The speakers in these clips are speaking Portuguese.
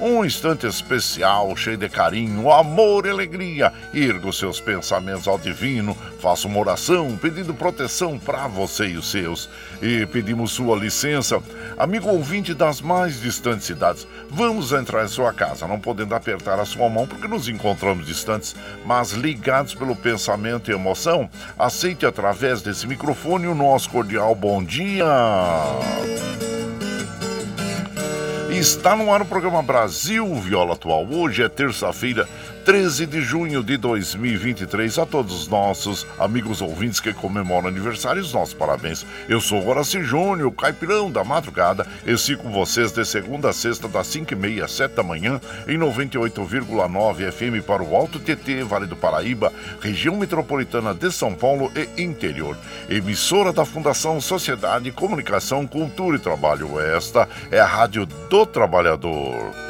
um instante especial, cheio de carinho, amor e alegria. Erga os seus pensamentos ao divino, faça uma oração pedindo proteção para você e os seus. E pedimos sua licença, amigo ouvinte das mais distantes cidades. Vamos entrar em sua casa, não podendo apertar a sua mão porque nos encontramos distantes, mas ligados pelo pensamento e emoção. Aceite através desse microfone o nosso cordial bom dia. Está no ar o programa Brasil Viola Atual. Hoje é terça-feira, 13 de junho de 2023. A todos os nossos amigos ouvintes que comemoram aniversários, nossos parabéns. Eu sou Horaci Júnior, caipirão da madrugada. Sigo com vocês de segunda a sexta, das 5h30 às 7 da manhã, em 98,9 FM para o Alto TT, Vale do Paraíba, região metropolitana de São Paulo e interior. Emissora da Fundação Sociedade, Comunicação, Cultura e Trabalho. Esta é a Rádio do Trabalhador.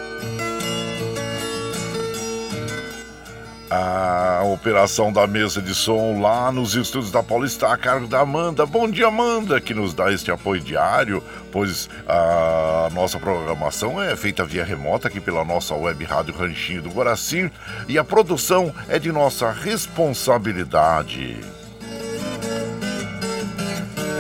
A operação da mesa de som lá nos estúdios da Paulista está a cargo da Amanda. Bom dia, Amanda, que nos dá este apoio diário, pois a nossa programação é feita via remota aqui pela nossa web rádio Ranchinho do Guaraci e a produção é de nossa responsabilidade.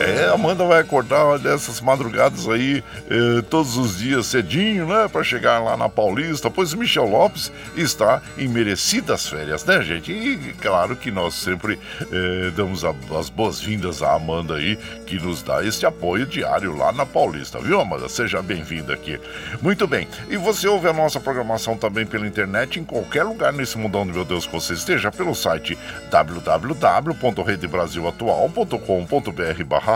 É, Amanda vai acordar dessas madrugadas aí eh, todos os dias cedinho, né? Para chegar lá na Paulista, pois Michel Lopes está em merecidas férias, né, gente? E claro que nós sempre eh, damos a- as boas-vindas à Amanda aí, que nos dá este apoio diário lá na Paulista, viu, Amanda? Seja bem-vinda aqui. Muito bem, e você ouve a nossa programação também pela internet em qualquer lugar nesse mundão de meu Deus que você esteja, pelo site www.redebrasilatual.com.br barra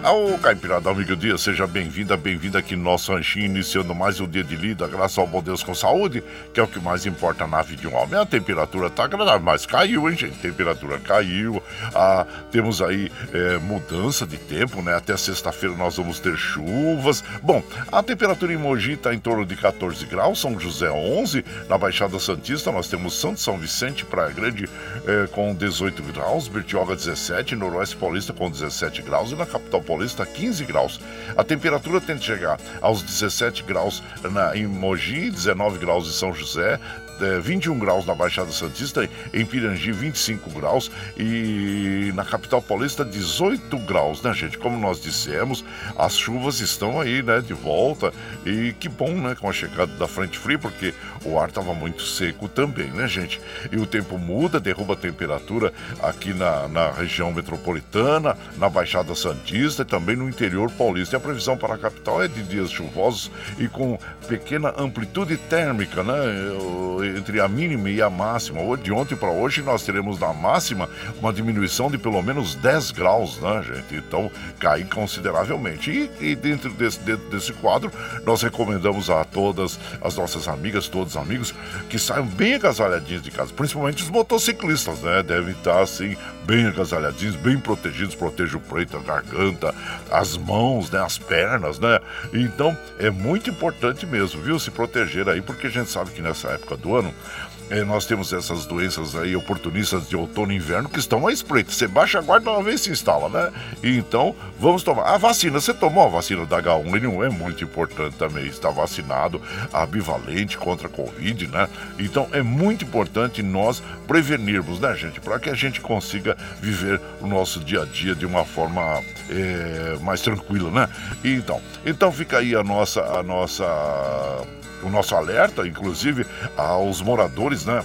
Ao Caipirada Amigo Dia, seja bem-vinda, bem-vinda aqui no nosso ranchinho, iniciando mais um dia de lida, graças ao bom Deus com saúde, que é o que mais importa na vida de um homem. A temperatura tá agradável, mas caiu, hein, gente? A temperatura caiu, ah, temos aí eh, mudança de tempo, né? Até sexta-feira nós vamos ter chuvas. Bom, a temperatura em Mogi está em torno de 14 graus, São José 11, na Baixada Santista nós temos Santo São Vicente, Praia Grande eh, com 18 graus, Bertioga 17, Noroeste Paulista com 17 graus e na capital Paulista 15 graus. A temperatura tende a chegar aos 17 graus na, em Mogi, 19 graus em São José, 21 é, graus na Baixada Santista, em Pirangi 25 graus e na capital paulista 18 graus, né, gente? Como nós dissemos, as chuvas estão aí, né, de volta e que bom, né, com a chegada da frente fria, porque o ar estava muito seco também, né, gente? E o tempo muda, derruba a temperatura aqui na, na região metropolitana, na Baixada Santista e também no interior paulista. E a previsão para a capital é de dias chuvosos e com pequena amplitude térmica, né? Entre a mínima e a máxima. De ontem para hoje nós teremos na máxima uma diminuição de pelo menos 10 graus, né, gente? Então cai consideravelmente. E, e dentro, desse, dentro desse quadro, nós recomendamos a todas as nossas amigas, todos amigos, que saiam bem agasalhadinhos de casa, principalmente os motociclistas, né? Devem estar assim, bem agasalhadinhos, bem protegidos, proteja o peito, a garganta, as mãos, né? As pernas, né? Então é muito importante mesmo, viu? Se proteger aí, porque a gente sabe que nessa época do ano é, nós temos essas doenças aí oportunistas de outono e inverno que estão mais pretas. Você baixa a guarda uma vez se instala, né? Então, vamos tomar. A vacina, você tomou a vacina da H1N1? É muito importante também estar vacinado, a bivalente contra a Covid, né? Então, é muito importante nós prevenirmos, né, gente? Para que a gente consiga viver o nosso dia a dia de uma forma é, mais tranquila, né? Então, então fica aí a nossa, a nossa o nosso alerta, inclusive, aos moradores, né?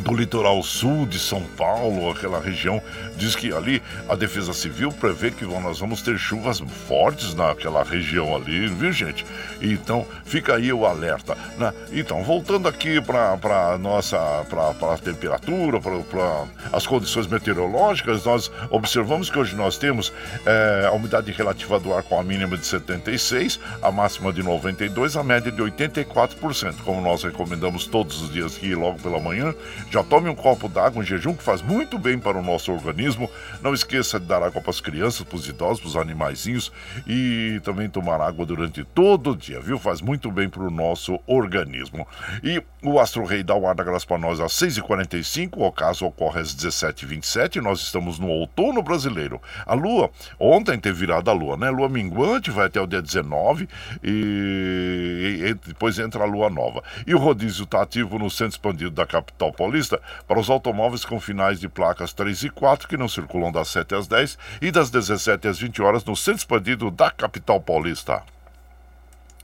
Do litoral sul de São Paulo, aquela região, diz que ali a Defesa Civil prevê que nós vamos ter chuvas fortes naquela região ali, viu gente? Então fica aí o alerta. Né? Então, voltando aqui para nossa para a temperatura, para as condições meteorológicas, nós observamos que hoje nós temos é, a umidade relativa do ar com a mínima de 76, a máxima de 92, a média de 84%, como nós recomendamos todos os dias aqui logo pela manhã já tome um copo d'água em jejum que faz muito bem para o nosso organismo. Não esqueça de dar água para as crianças, para os idosos, para os animaizinhos e também tomar água durante todo o dia, viu? Faz muito bem para o nosso organismo. E o Astro Rei dá o ar da graça para nós às 6h45, o caso ocorre às 17h27. Nós estamos no outono brasileiro. A lua, ontem teve virada a lua, né? Lua minguante vai até o dia 19 e, e depois entra a lua nova. E o rodízio está ativo no centro expandido da capital paulista Paulista para os automóveis com finais de placas 3 e 4 que não circulam das 7 às 10 e das 17 às 20 horas no centro expandido da capital paulista.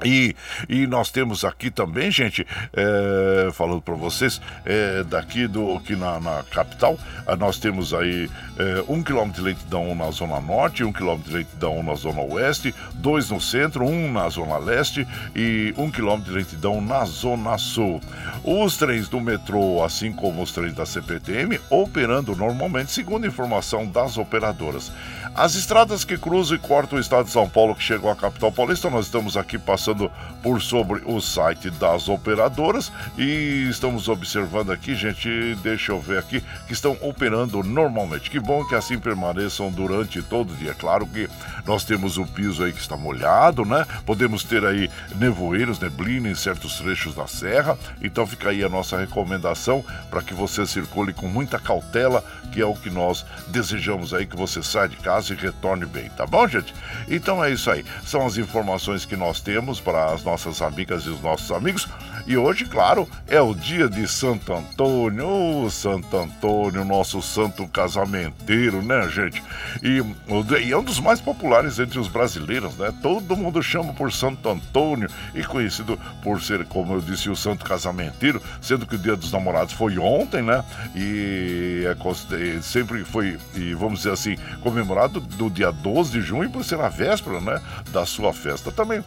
E, e nós temos aqui também, gente, é, falando para vocês, é, daqui do aqui na, na capital, é, nós temos aí é, um quilômetro de leitidão na zona norte, um quilômetro de leitidão na zona oeste, dois no centro, um na zona leste e um quilômetro de leitidão na zona sul. Os trens do metrô, assim como os trens da CPTM, operando normalmente, segundo informação das operadoras. As estradas que cruzam e cortam o estado de São Paulo, que chegam à capital paulista, nós estamos aqui passando por sobre o site das operadoras e estamos observando aqui, gente, deixa eu ver aqui, que estão operando normalmente. Que bom que assim permaneçam durante todo o dia. Claro que nós temos o piso aí que está molhado, né? Podemos ter aí nevoeiros, neblina em certos trechos da serra. Então fica aí a nossa recomendação para que você circule com muita cautela, que é o que nós desejamos aí que você saia de casa e retorne bem, tá bom, gente? Então é isso aí. São as informações que nós temos para as nossas amigas e os nossos amigos. E hoje, claro, é o dia de Santo Antônio. Oh, Santo Antônio, nosso santo casamenteiro, né, gente? E, e é um dos mais populares entre os brasileiros, né? Todo mundo chama por Santo Antônio e conhecido por ser, como eu disse, o santo casamenteiro, sendo que o dia dos namorados foi ontem, né? E é, sempre foi, e vamos dizer assim, comemorado do dia 12 de junho por ser a véspera, né? Da sua festa. Também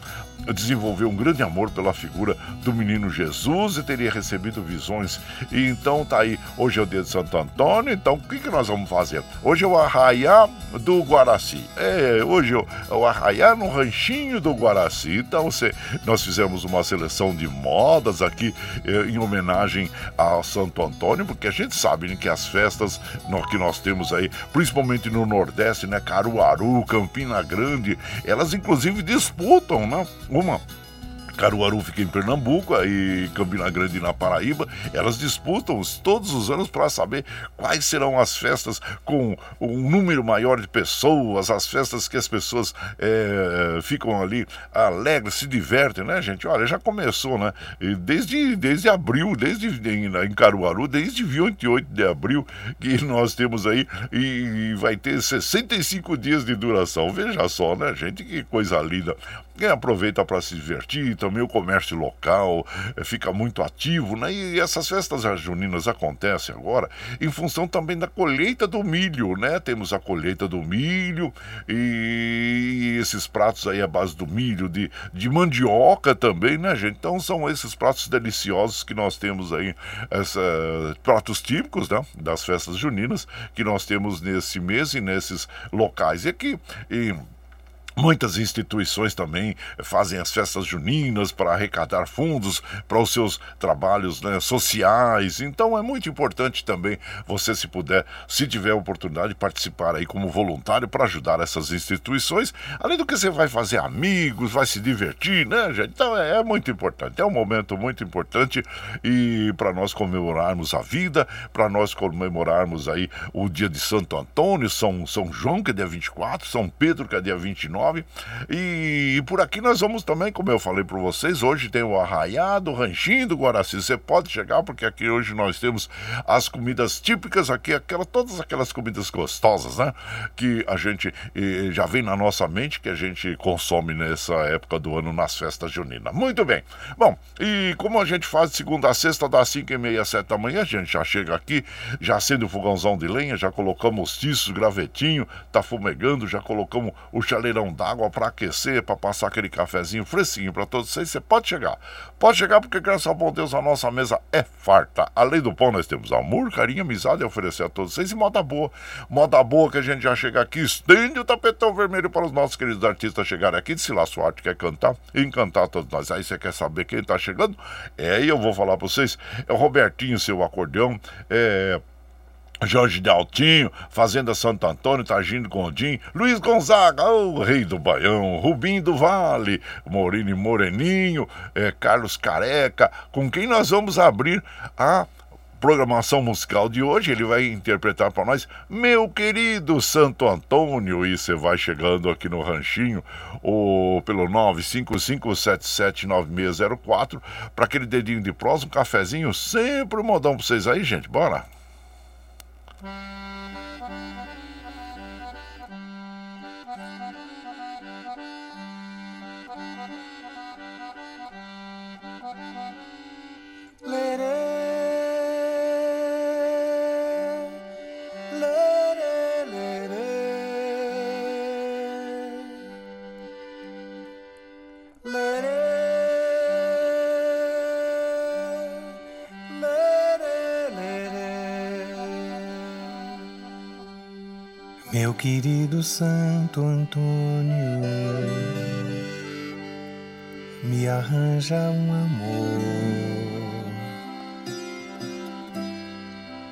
desenvolveu um grande amor pela figura do menino Jesus e teria recebido visões. E então tá aí, hoje é o dia de Santo Antônio, então o que, que nós vamos fazer? Hoje é o arraiá do Guaraci. É, hoje é o arraiá no ranchinho do Guaraci. Então cê, nós fizemos uma seleção de modas aqui eh, em homenagem a Santo Antônio, porque a gente sabe né, que as festas no, que nós temos aí, principalmente no Nordeste, né, Caruaru, Campina Grande, elas inclusive disputam, né? Uma Caruaru fica em Pernambuco e Campina Grande na Paraíba. Elas disputam todos os anos para saber quais serão as festas com um número maior de pessoas, as festas que as pessoas é, ficam ali alegres, se divertem, né, gente? Olha, já começou, né? Desde, desde abril, desde em, em Caruaru, desde 28 de abril, que nós temos aí, e, e vai ter 65 dias de duração. Veja só, né, gente? Que coisa linda. Quem aproveita para se divertir, também o comércio local eh, fica muito ativo, né? E essas festas juninas acontecem agora em função também da colheita do milho, né? Temos a colheita do milho e esses pratos aí à base do milho, de, de mandioca também, né, gente? Então são esses pratos deliciosos que nós temos aí, essa, pratos típicos, né? Das festas juninas que nós temos nesse mês e nesses locais. E aqui, e Muitas instituições também fazem as festas juninas para arrecadar fundos para os seus trabalhos né, sociais. Então é muito importante também você, se puder, se tiver a oportunidade, participar aí como voluntário para ajudar essas instituições. Além do que você vai fazer amigos, vai se divertir, né, gente? Então é, é muito importante. É um momento muito importante e para nós comemorarmos a vida, para nós comemorarmos aí o dia de Santo Antônio, São, São João, que é dia 24, São Pedro, que é dia 29 e, por aqui nós vamos também, como eu falei para vocês, hoje tem o arraiado, o ranchinho do Guaraci. Você pode chegar, porque aqui hoje nós temos as comidas típicas aqui, aquela, todas aquelas comidas gostosas, né? Que a gente já vem na nossa mente, que a gente consome nessa época do ano nas festas juninas. Muito bem. Bom, e como a gente faz de segunda a sexta, das 5 e meia, 7 da manhã, a gente já chega aqui, já acende o fogãozão de lenha, já colocamos tiço, gravetinho, tá fumegando, já colocamos o chaleirão d'água para aquecer, para passar aquele cafezinho fresquinho para todos vocês. Você pode chegar. Pode chegar porque, graças ao bom Deus, a nossa mesa é farta. Além do pão, nós temos amor, carinho, amizade a oferecer a todos vocês e moda boa. Moda boa que a gente já chega aqui, estende o tapetão vermelho para os nossos queridos artistas chegarem aqui. Se lá sua arte quer cantar, encantar todos nós. Aí você quer saber quem está chegando? É, aí eu vou falar para vocês. É o Robertinho, seu acordeão. É Jorge de Altinho, Fazenda Santo Antônio, Targino Gondim, Luiz Gonzaga, o rei do Baião, Rubim do Vale, Morini Moreninho, é, Carlos Careca, com quem nós vamos abrir a programação musical de hoje. Ele vai interpretar para nós Meu querido Santo Antônio. E você vai chegando aqui no Ranchinho ou pelo 955779604 para aquele dedinho de prosa, um cafezinho, sempre um modão para vocês aí, gente. Bora! Later. Querido Santo Antônio, me arranja um amor.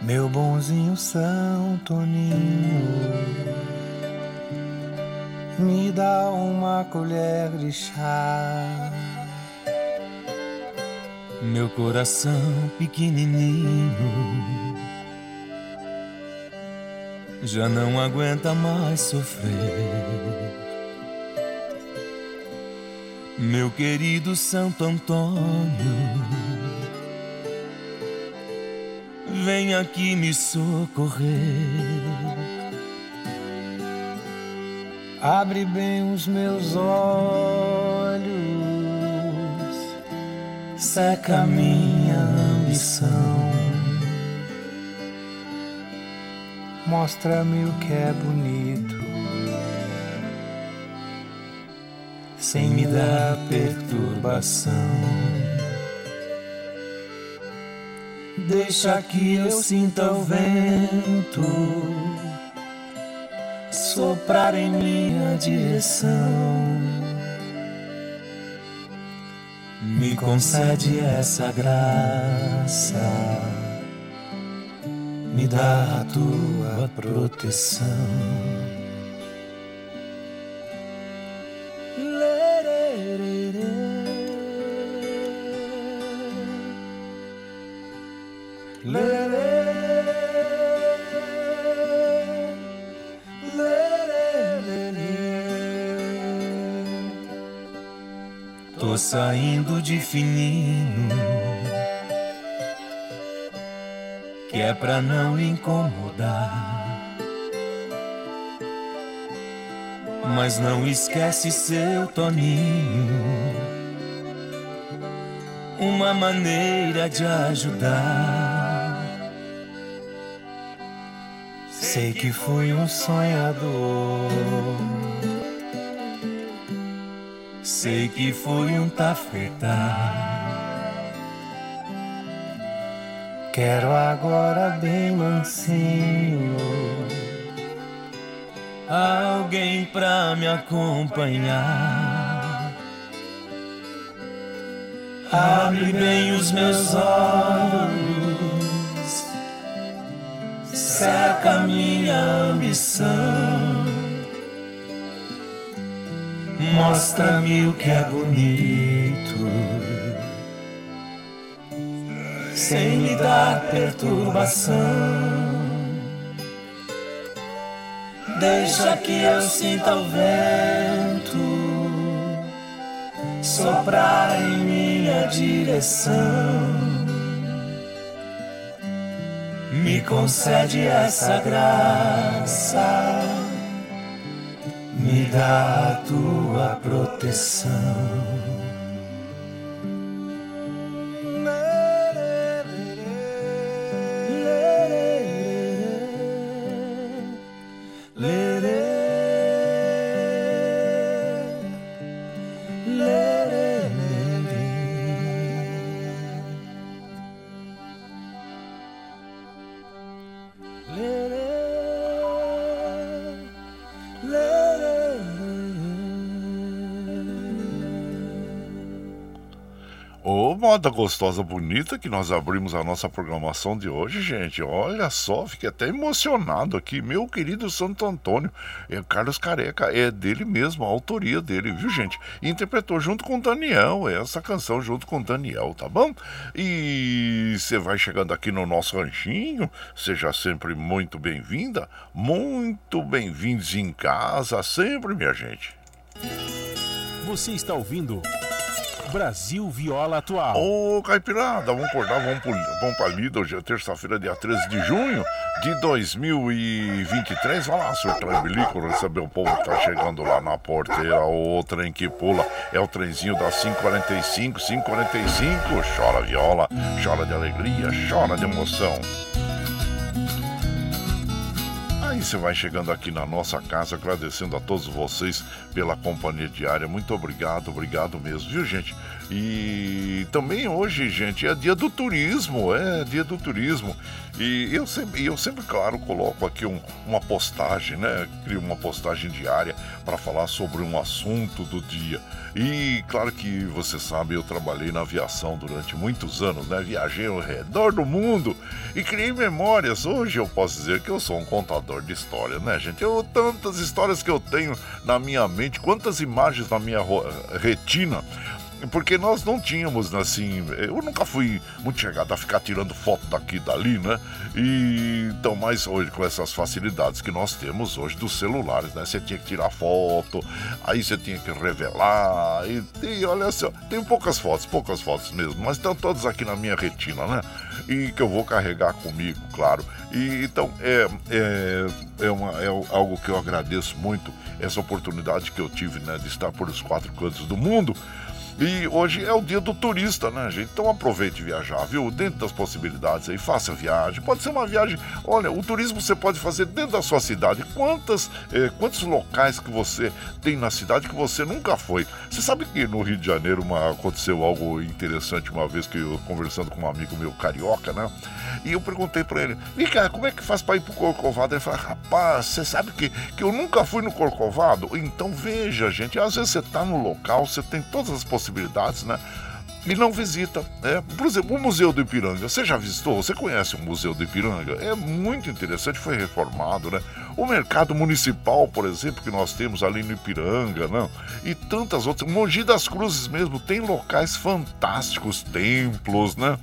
Meu bonzinho São Toninho, me dá uma colher de chá. Meu coração pequenininho já não aguenta mais sofrer. Meu querido Santo Antônio, vem aqui me socorrer. Abre bem os meus olhos, seca minha ambição. Mostra-me o que é bonito, sem me dar perturbação. Deixa que eu sinta o vento soprar em minha direção. Me concede essa graça me dá a tua proteção. Tô saindo de fininho. Que é pra não incomodar. Mas não esquece seu Toninho, uma maneira de ajudar. Sei que fui um sonhador. Sei que foi um tafetá. Quero agora bem mansinho alguém pra me acompanhar. Abre bem os meus olhos, seca minha ambição. Mostra-me o que é bonito, sem me dar perturbação. Deixa que eu sinta o vento soprar em minha direção. Me concede essa graça me dá a tua proteção. Moda gostosa, bonita que nós abrimos a nossa programação de hoje, gente. Olha só, fiquei até emocionado aqui. Meu querido Santo Antônio, é Carlos Careca, é dele mesmo, a autoria dele, viu, gente? Interpretou junto com o Daniel, essa canção junto com o Daniel, tá bom? E você vai chegando aqui no nosso ranchinho, seja sempre muito bem-vinda, muito bem-vindos em casa, sempre, minha gente. Você está ouvindo. Brasil Viola Atual. Ô, Caipirada, vamos acordar, vamos, pro, vamos pra lida. Hoje é terça-feira, dia 13 de junho de 2023. Vai lá, surtar bilico, receber o povo que tá chegando lá na porteira. O trem que pula é o trenzinho das 545, 545. Chora viola, chora de alegria, chora de emoção. Você vai chegando aqui na nossa casa, agradecendo a todos vocês pela companhia diária. Muito obrigado, obrigado mesmo, viu, gente? E também hoje, gente, é dia do turismo, é dia do turismo. E eu sempre, eu sempre claro, coloco aqui um, uma postagem, né? Crio uma postagem diária para falar sobre um assunto do dia. E claro que você sabe, eu trabalhei na aviação durante muitos anos, né? Viajei ao redor do mundo e criei memórias. Hoje eu posso dizer que eu sou um contador de histórias, né, gente? Eu tantas histórias que eu tenho na minha mente, quantas imagens na minha retina porque nós não tínhamos, assim, eu nunca fui muito chegado a ficar tirando foto daqui e dali, né? E então, mas hoje com essas facilidades que nós temos hoje dos celulares, né? Você tinha que tirar foto, aí você tinha que revelar, e, e olha só, tem poucas fotos, poucas fotos mesmo, mas estão todas aqui na minha retina, né? E que eu vou carregar comigo, claro. E então é, é, é, uma, é algo que eu agradeço muito, essa oportunidade que eu tive, né, de estar por os quatro cantos do mundo. E hoje é o dia do turista, né, gente? Então aproveite viajar, viu? Dentro das possibilidades aí, faça viagem. Pode ser uma viagem. Olha, o turismo você pode fazer dentro da sua cidade. Quantas, eh, quantos locais que você tem na cidade que você nunca foi? Você sabe que no Rio de Janeiro uma, aconteceu algo interessante uma vez que eu conversando com um amigo meu carioca, né? E eu perguntei para ele, e cara, como é que faz para ir pro Corcovado? Ele falou, rapaz, você sabe que, que eu nunca fui no Corcovado? Então veja, gente, às vezes você tá no local, você tem todas as possibilidades, né? e não visita. Né? Por exemplo, o Museu do Ipiranga. Você já visitou? Você conhece o Museu do Ipiranga? É muito interessante, foi reformado, né? O mercado municipal, por exemplo, que nós temos ali no Ipiranga, não? E tantas outras. Mogi das Cruzes mesmo tem locais fantásticos, templos, né?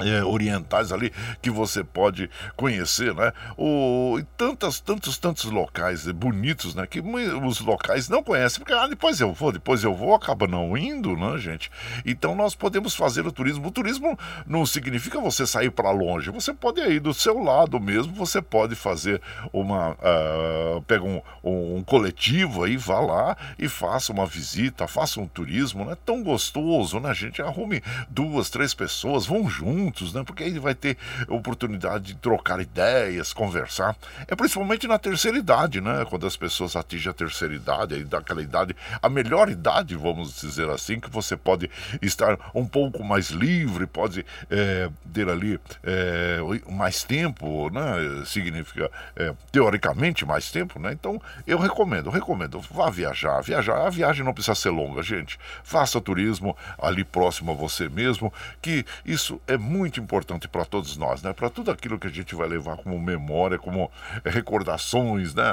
É, orientais ali que você pode conhecer, né? O, e tantos, tantos, tantos locais bonitos, né? Que os locais não conhecem, porque ah, depois eu vou, depois eu vou, acaba não indo, né, gente? Então nós podemos fazer o turismo. O turismo não significa você sair para longe, você pode ir do seu lado mesmo, você pode fazer uma. Uh, pega um, um, um coletivo aí, vá lá e faça uma visita, faça um turismo, né? Tão gostoso, né, gente? Arrume duas, três pessoas, vão juntos juntos, né? Porque aí vai ter oportunidade de trocar ideias, conversar. É principalmente na terceira idade, né? Quando as pessoas atingem a terceira idade, aí daquela idade, a melhor idade, vamos dizer assim, que você pode estar um pouco mais livre, pode é, ter ali é, mais tempo, né? Significa, é, teoricamente, mais tempo, né? Então, eu recomendo, recomendo, vá viajar, viajar. A viagem não precisa ser longa, gente. Faça turismo ali próximo a você mesmo, que isso é muito muito importante para todos nós, né? Para tudo aquilo que a gente vai levar como memória, como recordações, né?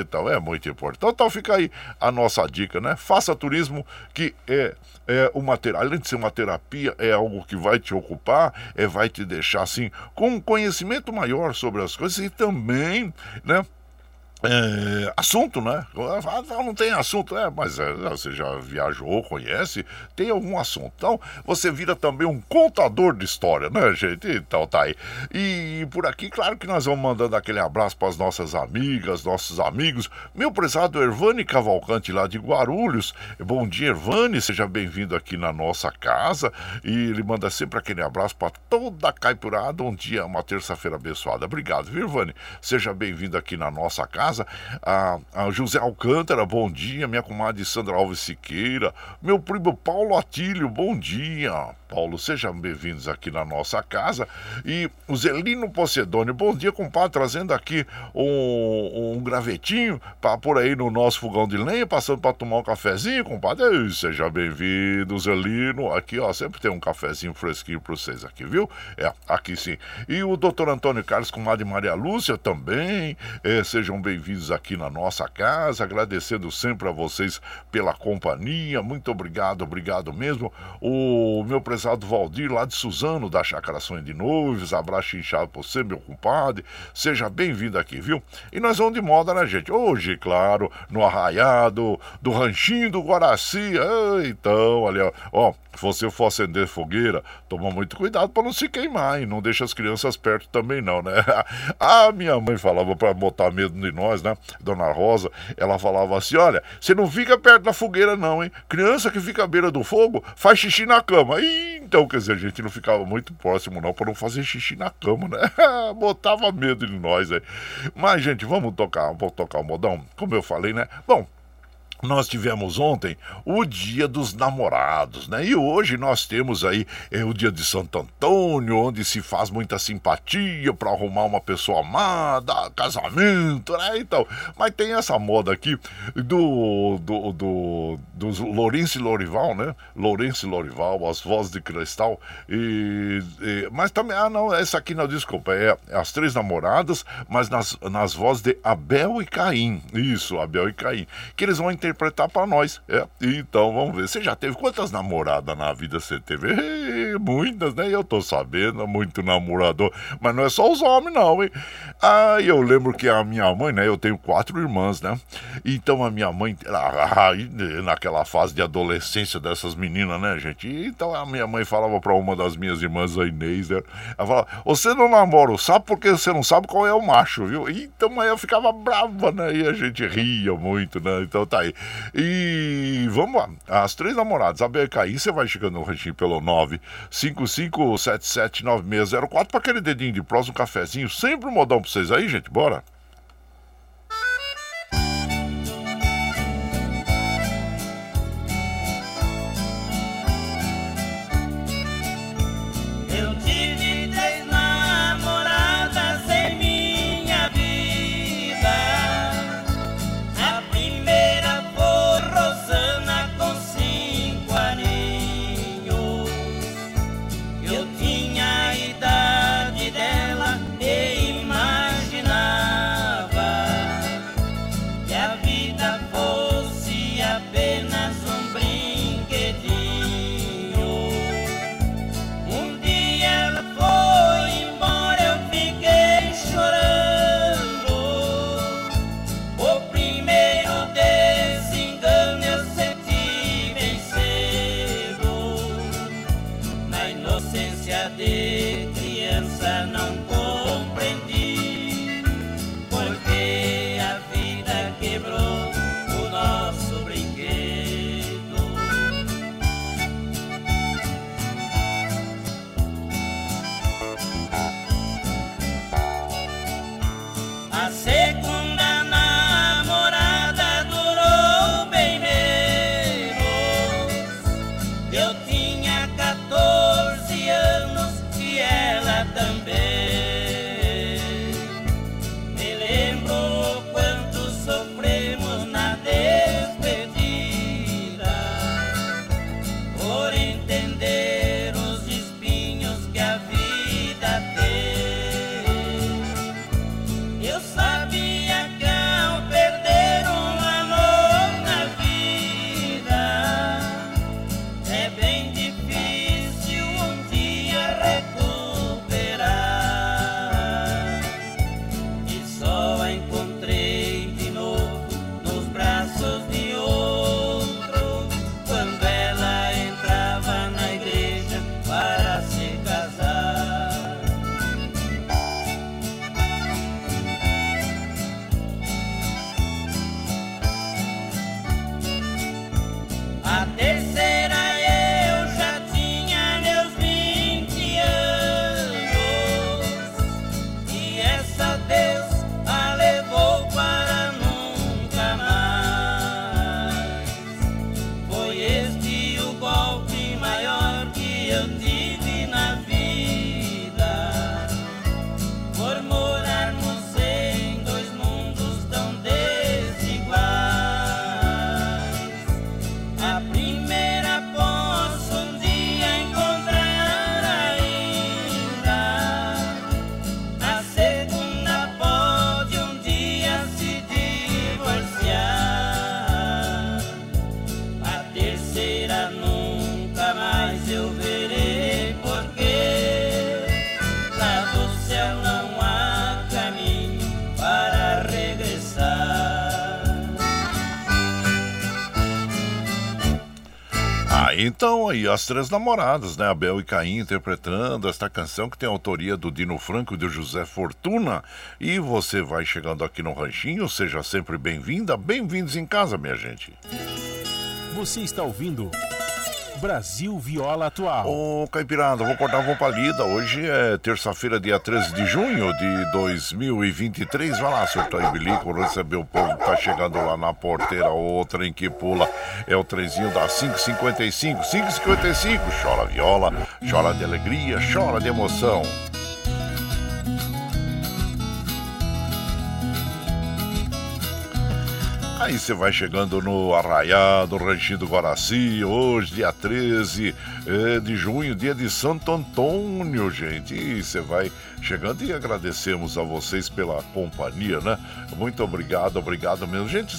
Então é muito importante. Então, então fica aí a nossa dica, né? Faça turismo que é é uma além de ser uma terapia, é algo que vai te ocupar, é vai te deixar assim com um conhecimento maior sobre as coisas e também, né? É, assunto, né? Ah, não tem assunto, é, mas é, você já viajou, conhece, tem algum assunto. Então, você vira também um contador de história, né, gente? Então tá aí. E por aqui, claro que nós vamos mandando aquele abraço para as nossas amigas, nossos amigos. Meu prezado Ervani Cavalcante lá de Guarulhos. Bom dia, Ervani, seja bem-vindo aqui na nossa casa. E ele manda sempre aquele abraço para toda a caipurada. Um dia, uma terça-feira abençoada. Obrigado, viu, Ervani? Seja bem-vindo aqui na nossa casa casa. A, a José Alcântara, bom dia. Minha comadre Sandra Alves Siqueira. Meu primo Paulo Atílio, bom dia. Paulo, sejam bem-vindos aqui na nossa casa. E o Zelino Pocedônio, bom dia, compadre, trazendo aqui um, um gravetinho para por aí no nosso fogão de lenha, passando para tomar um cafezinho, compadre. seja bem-vindo, Zelino. Aqui, ó, sempre tem um cafezinho fresquinho para vocês aqui, viu? É, aqui sim. E o doutor Antônio Carlos, comadre Maria Lúcia também. É, sejam bem-vindos aqui na nossa casa, agradecendo sempre a vocês pela companhia. Muito obrigado, obrigado mesmo. O meu prezado Valdir, lá de Suzano, da Chácara Sonho de Noivos. Abraço inchado pra você, meu compadre. Seja bem-vindo aqui, viu? E nós vamos de moda, né, gente? Hoje, claro, no arraiado do Ranchinho do Guaraci. então, ali, ó, se você for acender fogueira, toma muito cuidado para não se queimar, e não deixa as crianças perto também não, né? A minha mãe falava para botar medo de nós, né? Dona Rosa, ela falava assim: "Olha, você não fica perto da fogueira não, hein? Criança que fica à beira do fogo faz xixi na cama". E, então, quer dizer, a gente não ficava muito próximo não para não fazer xixi na cama, né? Botava medo de nós aí. Mas gente, vamos tocar, vamos tocar o modão, como eu falei, né? Bom, nós tivemos ontem o Dia dos Namorados, né? E hoje nós temos aí é, o Dia de Santo Antônio, onde se faz muita simpatia para arrumar uma pessoa amada, casamento, né? Então, mas tem essa moda aqui do do, do dos Lourenço Lorival, né? Lourenço Lorival, as vozes de cristal e, e, mas também ah não, essa aqui não, desculpa, é as três namoradas, mas nas, nas vozes de Abel e Caim. Isso, Abel e Caim, que eles vão interpretar para nós. É. Então vamos ver. Você já teve quantas namoradas na vida você teve? muitas, né? Eu tô sabendo, muito namorador. Mas não é só os homens, não, hein? Ah, eu lembro que a minha mãe, né? Eu tenho quatro irmãs, né? Então a minha mãe, naquela fase de adolescência dessas meninas, né, gente? Então a minha mãe falava para uma das minhas irmãs, a Inês, né? Ela falava: Você não namora, sabe porque você não sabe qual é o macho, viu? Então aí eu ficava brava, né? E a gente ria muito, né? Então tá aí. E vamos lá. As três namoradas, a BKI, você vai chegando no ranchinho pelo 955779604 para aquele dedinho de prós, um cafezinho. Sempre um modão pra vocês aí, gente. Bora! Então aí as três namoradas, né? Abel e Caim interpretando esta canção que tem autoria do Dino Franco e do José Fortuna. E você vai chegando aqui no Ranchinho, seja sempre bem-vinda, bem-vindos em casa, minha gente. Você está ouvindo Brasil Viola Atual. Ô, Caipirada, vou cortar uma palida. Hoje é terça-feira, dia 13 de junho de 2023. Vai lá, surtou e bilico, receber o povo que tá chegando lá na porteira. O trem que pula é o trenzinho da 555. 555, chora viola, chora de alegria, chora de emoção. Aí você vai chegando no Arraiado, Ranchinho do Guaraci, hoje, dia 13 eh, de junho, dia de Santo Antônio, gente. E você vai chegando e agradecemos a vocês pela companhia, né? Muito obrigado, obrigado mesmo. Gente,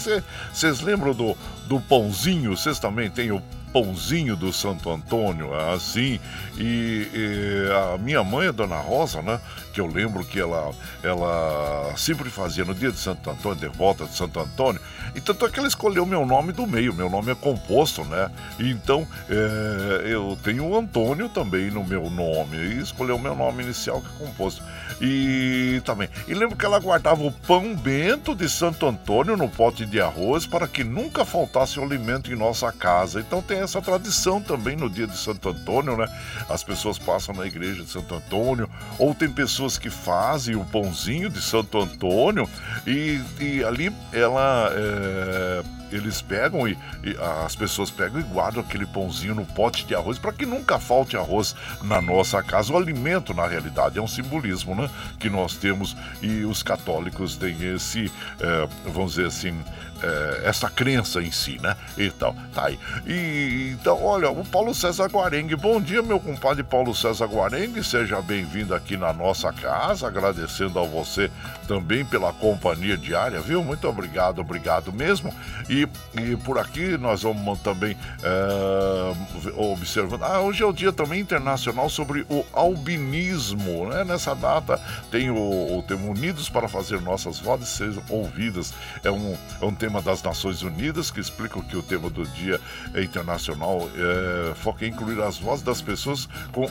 vocês lembram do, do pãozinho? Vocês também têm o pãozinho do Santo Antônio, assim. E, e a minha mãe, a Dona Rosa, né? Que eu lembro que ela, ela sempre fazia no dia de Santo Antônio, de volta de Santo Antônio. E tanto é que ela escolheu meu nome do meio, meu nome é composto, né? Então é, eu tenho o Antônio também no meu nome. E escolheu meu nome inicial que é composto. E também. E lembro que ela guardava o pão bento de Santo Antônio no pote de arroz para que nunca faltasse o alimento em nossa casa. Então tem essa tradição também no dia de Santo Antônio, né? As pessoas passam na igreja de Santo Antônio, ou tem pessoas que fazem o pãozinho de Santo Antônio e, e ali ela. é, eles pegam e, e as pessoas pegam e guardam aquele pãozinho no pote de arroz para que nunca falte arroz na nossa casa. O alimento, na realidade, é um simbolismo, né? Que nós temos e os católicos têm esse, é, vamos dizer assim, é, essa crença em si, né? Então, tá aí. E então, olha, o Paulo César Guarengue. Bom dia, meu compadre Paulo César Guarengue. Seja bem-vindo aqui na nossa casa. Agradecendo a você também pela companhia diária, viu? Muito obrigado, obrigado mesmo. E, e por aqui nós vamos também é, observando. Ah, hoje é o dia também internacional sobre o albinismo, né? Nessa data tem o, o tema Unidos para fazer nossas vozes sejam ouvidas. É um, é um tema tema das Nações Unidas, que explica que o tema do Dia Internacional é, foca em incluir as vozes das pessoas com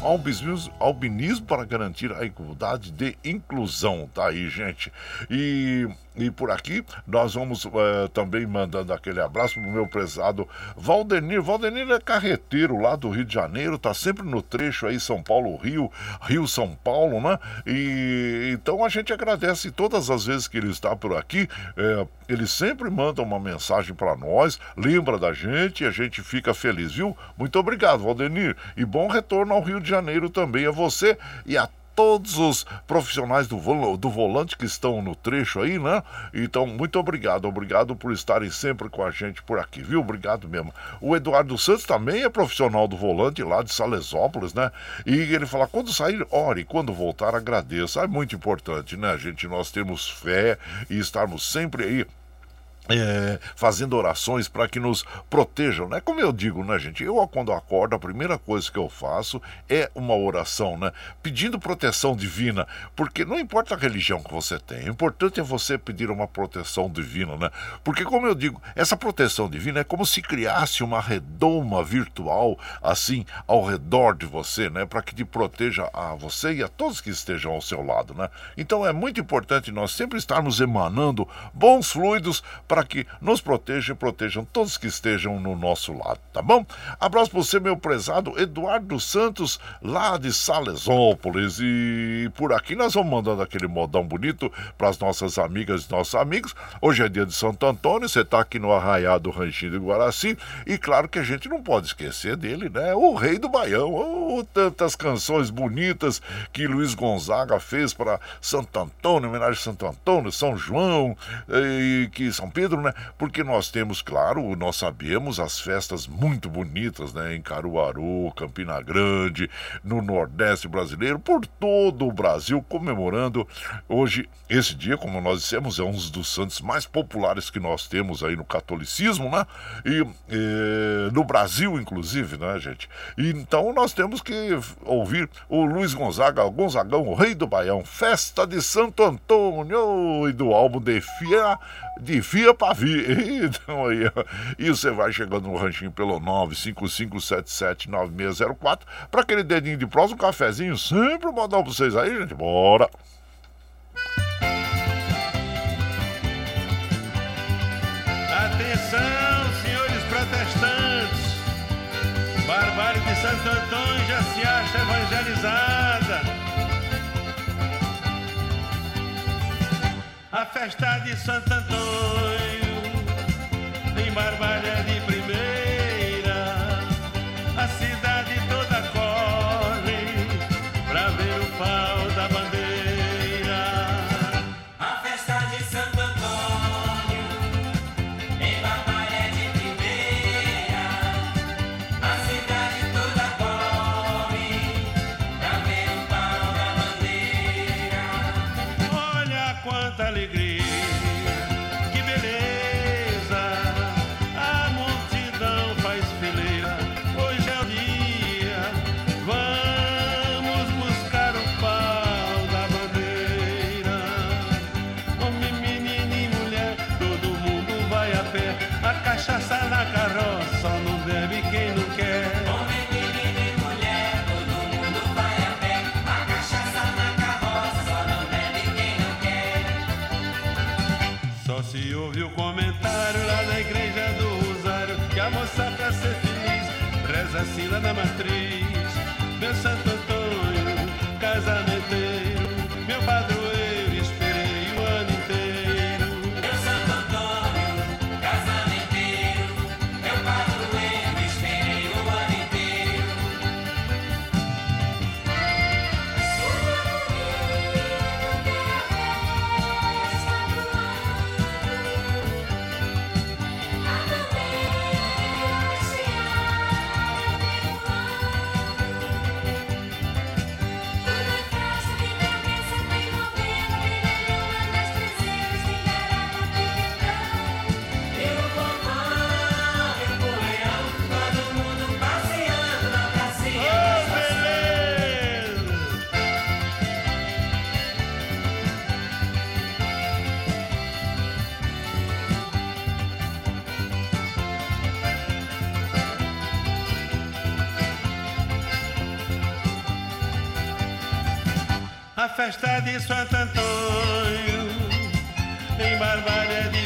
albinismo para garantir a igualdade de inclusão. Tá aí, gente. E e por aqui nós vamos uh, também mandando aquele abraço pro meu prezado Valdenir. Valdenir é carreteiro lá do Rio de Janeiro, tá sempre no trecho aí São Paulo Rio, Rio São Paulo, né? E então a gente agradece todas as vezes que ele está por aqui. É, ele sempre manda uma mensagem para nós, lembra da gente e a gente fica feliz, viu? Muito obrigado, Valdenir. E bom retorno ao Rio de Janeiro também a você e a todos os profissionais do, vol do volante que estão no trecho aí, né? Então, muito obrigado, obrigado por estarem sempre com a gente por aqui, viu? Obrigado mesmo. O Eduardo Santos também é profissional do volante lá de Salesópolis, né? E ele fala: quando sair, ore, quando voltar, agradeça. É muito importante, né, gente? Nós temos fé e estarmos sempre aí é, fazendo orações para que nos protejam, né? Como eu digo, né, gente? Eu, quando acordo, a primeira coisa que eu faço é uma oração, né? Pedindo proteção divina, porque não importa a religião que você tem, o importante é você pedir uma proteção divina, né? Porque, como eu digo, essa proteção divina é como se criasse uma redoma virtual, assim, ao redor de você, né? Para que te proteja a você e a todos que estejam ao seu lado, né? Então, é muito importante nós sempre estarmos emanando bons fluidos para que nos protejam e protejam todos que estejam no nosso lado, tá bom? Abraço para você, meu prezado Eduardo Santos, lá de Salesópolis. E por aqui nós vamos mandando aquele modão bonito para as nossas amigas e nossos amigos. Hoje é dia de Santo Antônio, você está aqui no Arraiado do Ranchinho de Guaraci. E claro que a gente não pode esquecer dele, né? O rei do Baião. Oh, tantas canções bonitas que Luiz Gonzaga fez para Santo Antônio, homenagem a Santo Antônio, São João, e que São Pedro Pedro, né? Porque nós temos, claro, nós sabemos as festas muito bonitas, né? Em Caruaru, Campina Grande, no Nordeste brasileiro, por todo o Brasil, comemorando hoje esse dia, como nós dissemos, é um dos santos mais populares que nós temos aí no catolicismo, né? E, e no Brasil, inclusive, né, gente? E, então nós temos que ouvir o Luiz Gonzaga, o Gonzagão, o rei do Baião, Festa de Santo Antônio, e do álbum de Fia, de Fia para vir. Então aí, e você vai chegando no ranchinho pelo 955779604 para aquele dedinho de prosa, um cafezinho, sempre mandar para vocês aí, gente. Bora! Atenção, senhores protestantes. Barbárie de Santo Antônio já se acha evangelizada. Festa de Santo Antônio em Barbalha lá na matriz. Meu Santo Antônio, casamenteiro, festa de Santo Antônio, em Barbalha de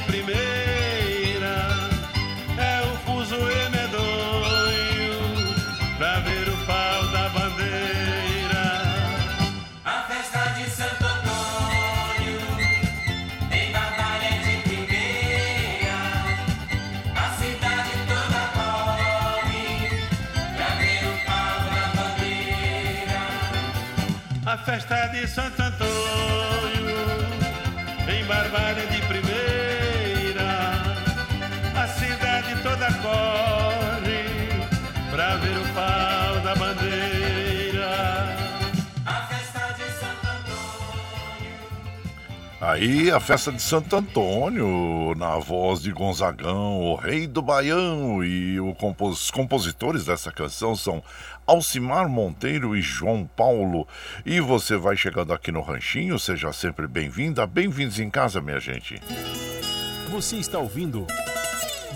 toda corre pra ver o pau da bandeira. A festa de Santo Antônio. Aí a festa de Santo Antônio, na voz de Gonzagão, o rei do Baião, e o compos- os compositores dessa canção são Alcimar Monteiro e João Paulo. E você vai chegando aqui no Ranchinho, seja sempre bem-vinda, bem-vindos em casa, minha gente. Você está ouvindo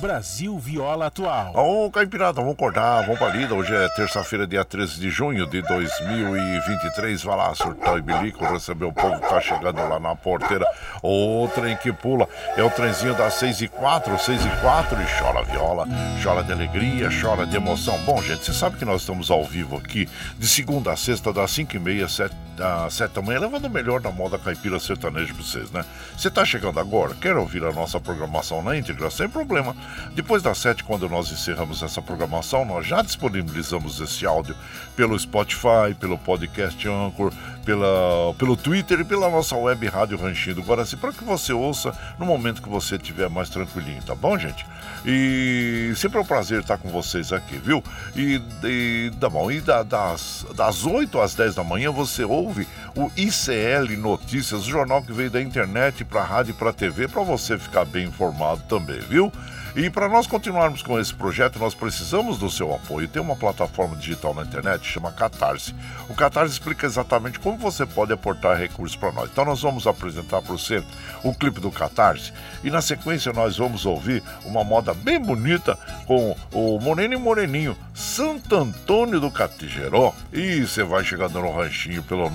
Brasil Viola Atual. Ô, Caipirada, vamos acordar, vamos pra lida. Hoje é terça-feira, dia 13 de junho de 2023. Vai lá, surtar e bilico, receber o povo que tá chegando lá na porteira. O trem que pula é o trenzinho das 6 e 4, 6 e 4 e chora viola, chora de alegria, chora de emoção. Bom, gente, você sabe que nós estamos ao vivo aqui de segunda a sexta, das 5 e meia, 7, às 7 da manhã, levando o melhor da moda caipira sertaneja pra vocês, né? Você tá chegando agora, quer ouvir a nossa programação na íntegra? Sem problema. Depois das 7, quando nós encerramos essa programação, nós já disponibilizamos esse áudio pelo Spotify, pelo podcast Anchor, pela, pelo Twitter e pela nossa web rádio Ranchinho do Guaraci, para que você ouça no momento que você estiver mais tranquilinho, tá bom, gente? E sempre é um prazer estar com vocês aqui, viu? E, e tá bom, e da- das, das 8 às 10 da manhã você ouve o ICL Notícias, o jornal que veio da internet para rádio e para TV, para você ficar bem informado também, viu? E para nós continuarmos com esse projeto, nós precisamos do seu apoio. Tem uma plataforma digital na internet chama Catarse. O Catarse explica exatamente como você pode aportar recursos para nós. Então nós vamos apresentar para você o clipe do Catarse e na sequência nós vamos ouvir uma moda bem bonita com o Moreno e Moreninho, Santo Antônio do Catigeró. E você vai chegando no ranchinho pelo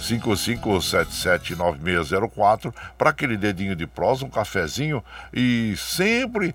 955779604 para aquele dedinho de prosa, um cafezinho e sempre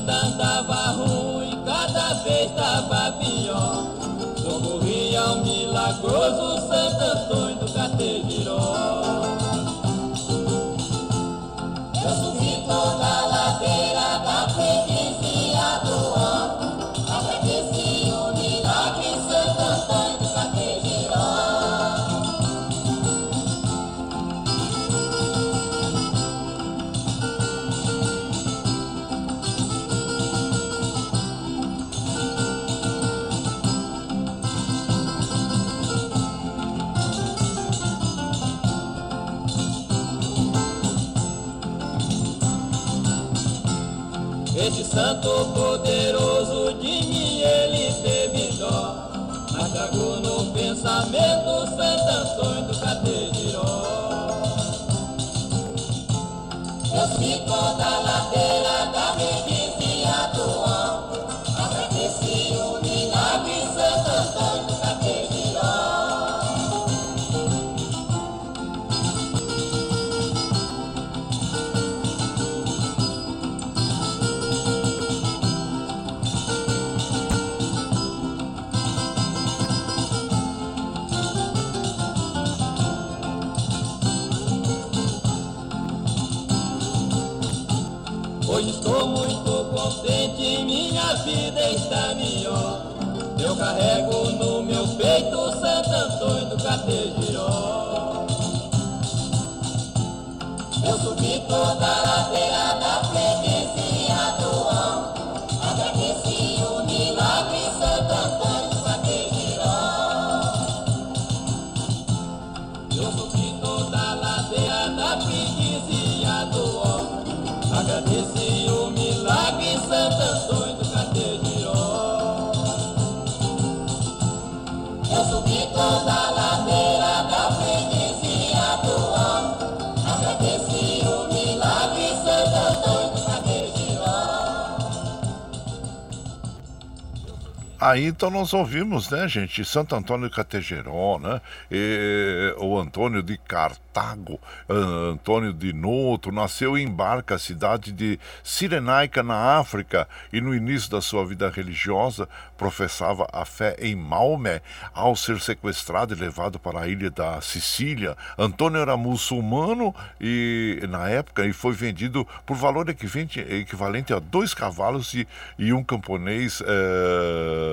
Minha vida Este carrego no meu peito Santo Antônio do Catejiró. Eu subi toda a ladeira Aí então nós ouvimos, né, gente, Santo Antônio de Categeró, né, e, o Antônio de Cartago, ah, Antônio de Noto, nasceu em Barca, cidade de Cirenaica, na África, e no início da sua vida religiosa professava a fé em Maomé. Ao ser sequestrado e levado para a ilha da Sicília, Antônio era muçulmano e na época e foi vendido por valor equivalente, a dois cavalos e, e um camponês eh,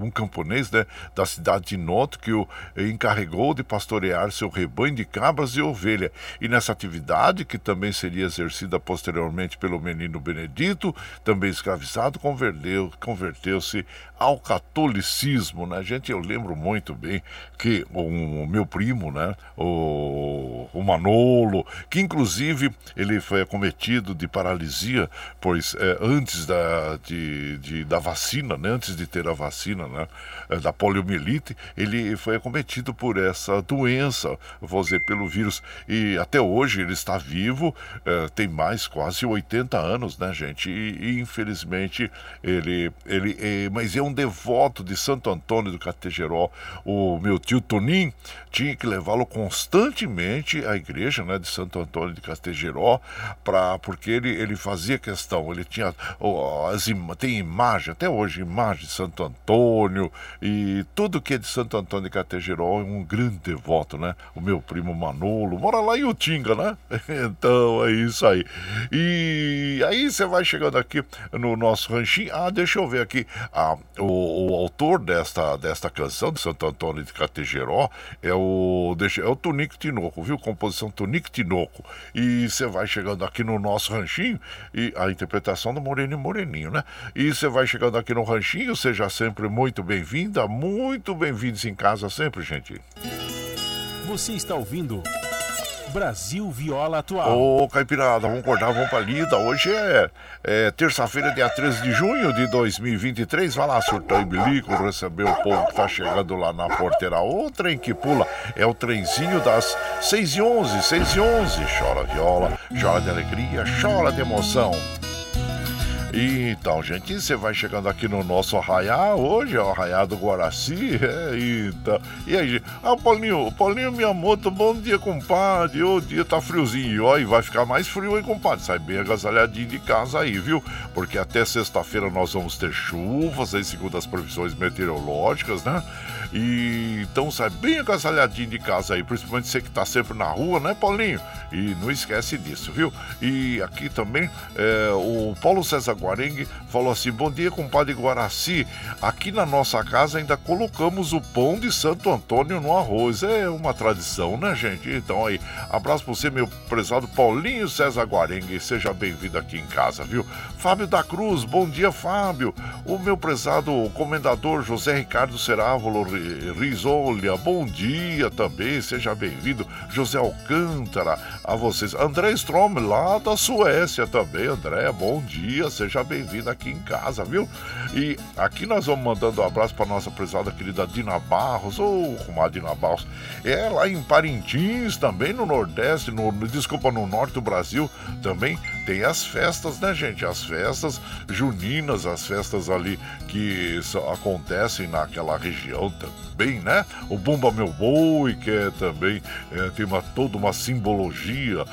um camponês né, da cidade de Noto que o encarregou de pastorear seu rebanho de cabras e ovelha. E nessa atividade, que também seria exercida posteriormente pelo menino Benedito, também escravizado, converteu- converteu-se ao catolicismo, né? Gente, eu lembro muito bem que o, meu primo, né, o, o Manolo, que inclusive ele foi acometido de paralisia, pois eh, antes da, de, de- da vacina, né, antes de ter a vacina, né, eh, da poliomielite, ele foi acometido por essa doença, vou dizer, pelo vírus, e até hoje ele está vivo, eh, tem mais quase 80 anos, né, gente, e, e, infelizmente ele, ele eh, mas é um devoto de Santo Antônio do Categeró, o meu tio Tonim tinha que levá-lo constantemente à igreja, né, de Santo Antônio de Categeró, para porque ele, ele fazia questão, ele tinha ó, as tem imagem até hoje, imagem de Santo Antônio e tudo que é de Santo Antônio de Categeró é um grande devoto, né? O meu primo Manolo mora lá em Utinga, né? Então é isso aí. E aí você vai chegando aqui no nosso ranchinho. Ah, deixa eu ver aqui. Ah, o, o autor desta, desta canção de Santo Antônio de Categeró é o, deixa, é o Tonico Tinoco, viu? Composição Tonico Tinoco. E você vai chegando aqui no nosso ranchinho e a interpretação do Moreno e Moreninho, né? E você vai chegando aqui no ranchinho, seja sempre muito bem-vinda, muito bem-vindos em casa sempre, gente. Você está ouvindo Brasil Viola Atual. Ô, Caipirada, vamos acordar, vamos pra lida. Hoje é, é terça-feira, dia 13 de junho de 2023. Vai lá, surtão e bilico, receber o povo que tá chegando lá na porteira. O trem que pula é o trenzinho das 6 e 11, 6 e 11. Chora viola, chora de alegria, chora de emoção. Então, gente, você vai chegando aqui no nosso arraiá hoje, é o arraiá do Guaraci. É, então. E aí? Ah, Paulinho, Paulinho, minha moto, bom dia, compadre. O dia tá friozinho. E ó, e vai ficar mais frio, hein, compadre? Sai bem agasalhadinho de casa aí, viu? Porque até sexta-feira nós vamos ter chuvas, aí, segundo as previsões meteorológicas, né? E então sai bem agasalhadinho de casa aí, principalmente você que tá sempre na rua, né, Paulinho? E não esquece disso, viu? E aqui também é, o Paulo César Guarengue falou assim: Bom dia, compadre Guaraci. Aqui na nossa casa ainda colocamos o pão de Santo Antônio no arroz. É uma tradição, né, gente? Então aí, abraço pra você, meu prezado Paulinho César Guarengue. Seja bem-vindo aqui em casa, viu? Fábio da Cruz, bom dia, Fábio. O meu prezado comendador José Ricardo Cerávulo Ri- Risolha, bom dia também, seja bem-vindo. José Alcântara, a vocês. André Strom, lá da Suécia também. André, bom dia, seja bem-vindo aqui em casa, viu? E aqui nós vamos mandando um abraço para nossa prezada querida Dina Barros, ou comadre Dina Barros. É lá em Parintins, também no Nordeste, no, no- desculpa, no Norte do Brasil, também tem as festas, né, gente? As festas juninas, as festas ali que acontecem naquela região também, né? O Bumba Meu Boi, que é também é, tem uma, toda uma simbologia.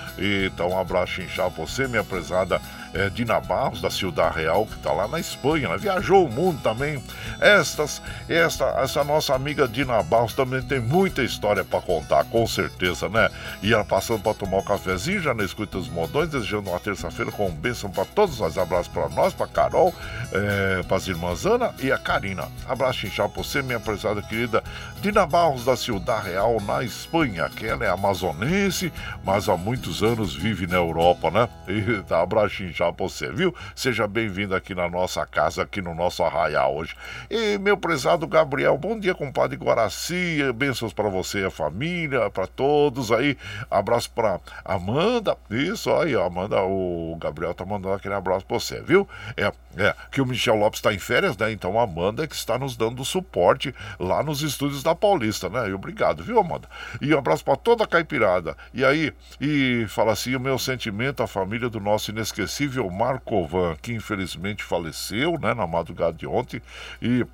Então, um abraço inchado pra você, minha prezada é, Barros, da Ciudad Real, que está lá na Espanha, né? viajou o mundo também. Estas, esta, essa nossa amiga Dina Barros também tem muita história para contar, com certeza, né? E ela passando para tomar um cafezinho, já na escuta dos modões, desejando uma terça-feira com um bênção para todos nós. Abraço para nós, para Carol, é, para as irmãs Ana e a Karina. Abraço inchado para você, minha prezada querida Dina Barros, da Ciudad Real, na Espanha, que ela é amazonense, mas há muitos anos vive na Europa, né? E tá, abraço inchado para você, viu? Seja bem-vindo aqui na nossa casa, aqui no nosso arraial hoje. E meu prezado Gabriel, bom dia, compadre Guaraci, bênçãos para você e a família, para todos aí. Abraço para Amanda, isso aí, ó, Amanda, o Gabriel tá mandando aquele abraço para você, viu? É, é, que o Michel Lopes está em férias, né? Então a Amanda é que está nos dando suporte lá nos estúdios da Paulista, né? E obrigado, viu, Amanda? E um abraço para toda a caipirada. E aí, e fala assim, o meu sentimento à família do nosso inesquecível Marcovan, que infelizmente faleceu, né, na madrugada de ontem. E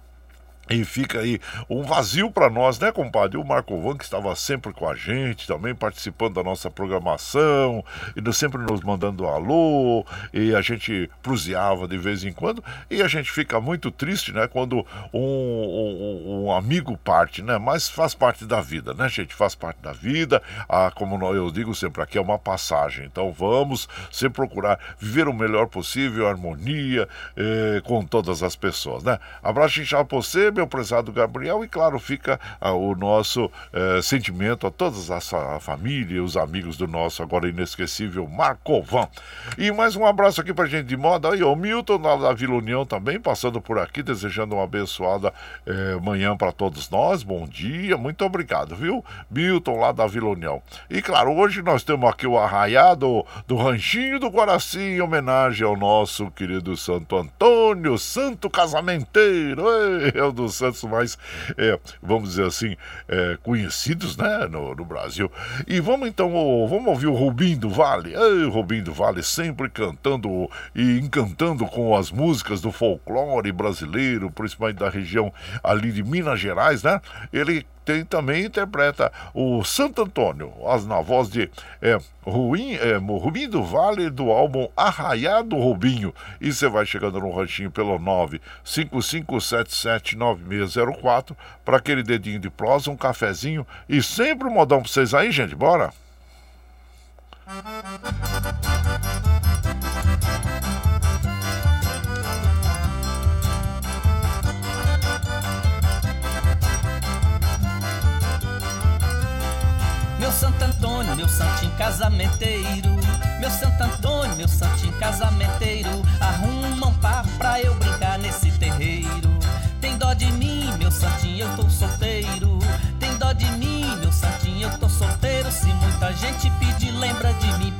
e fica aí um vazio para nós, né, compadre? O Marco Van, que estava sempre com a gente, também participando da nossa programação, e sempre nos mandando alô, e a gente pruseava de vez em quando, e a gente fica muito triste, né, quando um, um, um amigo parte, né? Mas faz parte da vida, né, gente? Faz parte da vida. Ah, como eu digo sempre, aqui é uma passagem. Então vamos sempre procurar viver o melhor possível, harmonia eh, com todas as pessoas, né? Abraço inchado pra você, meu prezado Gabriel, e claro, fica ah, o nosso eh, sentimento a toda a família e os amigos do nosso agora inesquecível Marcovan. E mais um abraço aqui pra gente de moda aí, o Milton lá da Vila União também, passando por aqui, desejando uma abençoada eh, manhã para todos nós. Bom dia, muito obrigado, viu? Milton lá da Vila União. E claro, hoje nós temos aqui o arraiado do Ranchinho do Guaraci, em homenagem ao nosso querido Santo Antônio, Santo Casamenteiro, Ei, é um dos santos mais, é, vamos dizer assim, é, conhecidos, né, no, no Brasil. E vamos então, vamos ouvir o Rubim do Vale. Ei, Rubim do Vale sempre cantando e encantando com as músicas do folclore brasileiro, principalmente da região ali de Minas Gerais, né? Ele tem também interpreta o Santo Antônio, as, na voz de é, Ruim, é, Rubim do Vale do álbum Arraiado Rubinho. E você vai chegando no ranchinho pelo 955779604 para aquele dedinho de prosa, um cafezinho e sempre um modão para vocês aí, gente. Bora! Meu Santo Antônio, meu santinho casamenteiro. Meu Santo Antônio, meu santinho casamenteiro. Arruma um par pra eu brincar nesse terreiro. Tem dó de mim, meu santinho, eu tô solteiro. Tem dó de mim, meu santinho, eu tô solteiro. Se muita gente pedir, lembra de mim,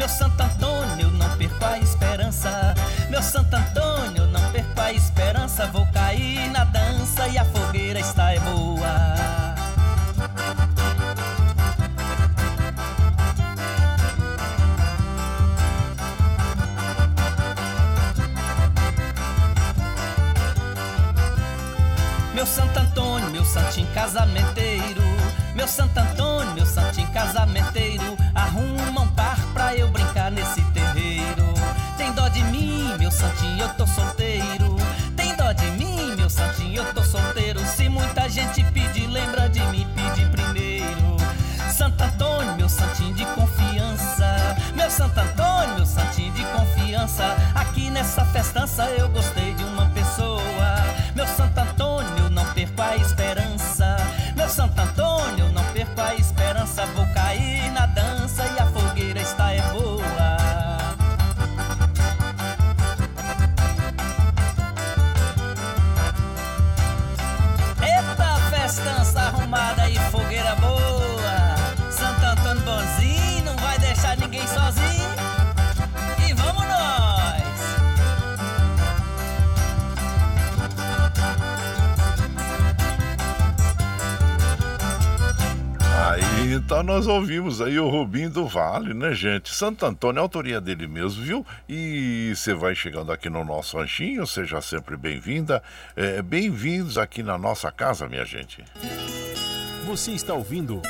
Meu Santo Antônio, não perco a esperança. Meu Santo Antônio, não perco a esperança. Vou cair na dança e a fogueira está é boa. Meu Santo Antônio, meu santinho casamenteiro. Meu Santo Antônio, eu tô solteiro. Se muita gente pedir, lembra de mim, pede primeiro. Santo Antônio, meu santinho de confiança. Meu Santo Antônio, meu santinho de confiança. Aqui nessa festança eu gostei de uma pessoa. Meu Santo Antônio, não perco a esperança. Nós ouvimos aí o Rubinho do Vale, né, gente? Santo Antônio autoria dele mesmo, viu? E você vai chegando aqui no nosso ranchinho, seja sempre bem-vinda. É, Bem-vindos aqui na nossa casa, minha gente. Você está ouvindo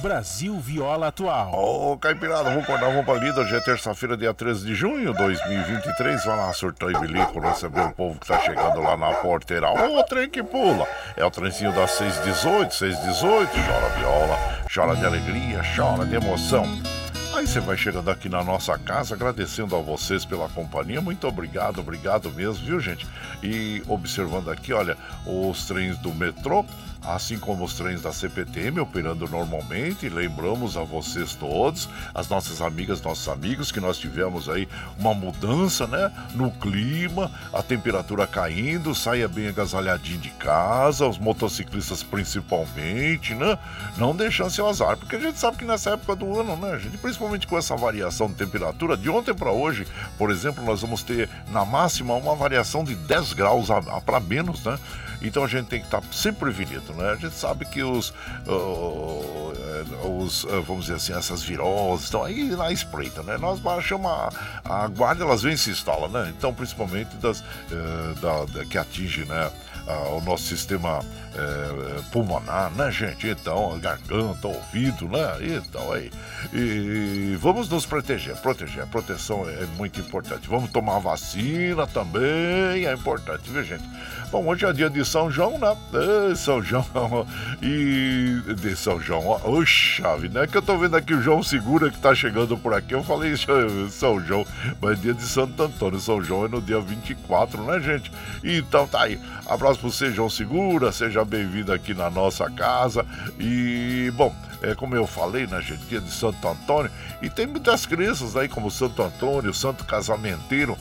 Brasil Viola Atual. Ô, Caipirada, vamos acordar, vamos pra lida. Hoje é terça-feira, dia 13 de junho de 2023. Vai lá, surtão e bilico, receber o povo que tá chegando lá na porteira. Ô, trem que pula. É o trenzinho das 618, 618. Chora viola, chora de alegria, chora de emoção. Aí você vai chegando aqui na nossa casa, agradecendo a vocês pela companhia. Muito obrigado, obrigado mesmo, viu, gente? E observando aqui, olha, os trens do metrô, assim como os trens da CPTM operando normalmente. Lembramos a vocês todos, as nossas amigas, nossos amigos, que nós tivemos aí uma mudança, né, no clima, a temperatura caindo, saia bem agasalhadinho de casa, os motociclistas principalmente, né? Não deixando seu azar, porque a gente sabe que nessa época do ano, né, gente, principalmente com essa variação de temperatura, de ontem para hoje, por exemplo, nós vamos ter na máxima uma variação de 10 graus para menos, né? Então a gente tem que estar sempre prevenido, né? A gente sabe que os, os eh, vamos dizer assim, essas viroses estão aí na espreita, né? Nós baixamos a, a guarda, elas vêm e se instalam, né? Então, principalmente das, eh, da, da- que atinge, né? o nosso sistema eh, pulmonar, né, gente? Então, garganta, ouvido, né? Então, aí. E vamos nos proteger, proteger. A proteção é muito importante. Vamos tomar vacina também, é importante, viu, gente? Bom, hoje é dia de São João, né? Ê, São João. E de São João, oxa, vida, é que eu tô vendo aqui o João Segura que tá chegando por aqui. Eu falei São João, mas é dia de Santo Antônio. São João é no dia 24, né, gente? Então tá aí. Abraço pro você, João Segura. Seja bem-vindo aqui na nossa casa. E, bom, é como eu falei, né, gente? Dia de Santo Antônio. E tem muitas crenças aí, como Santo Antônio, Santo Casamenteiro.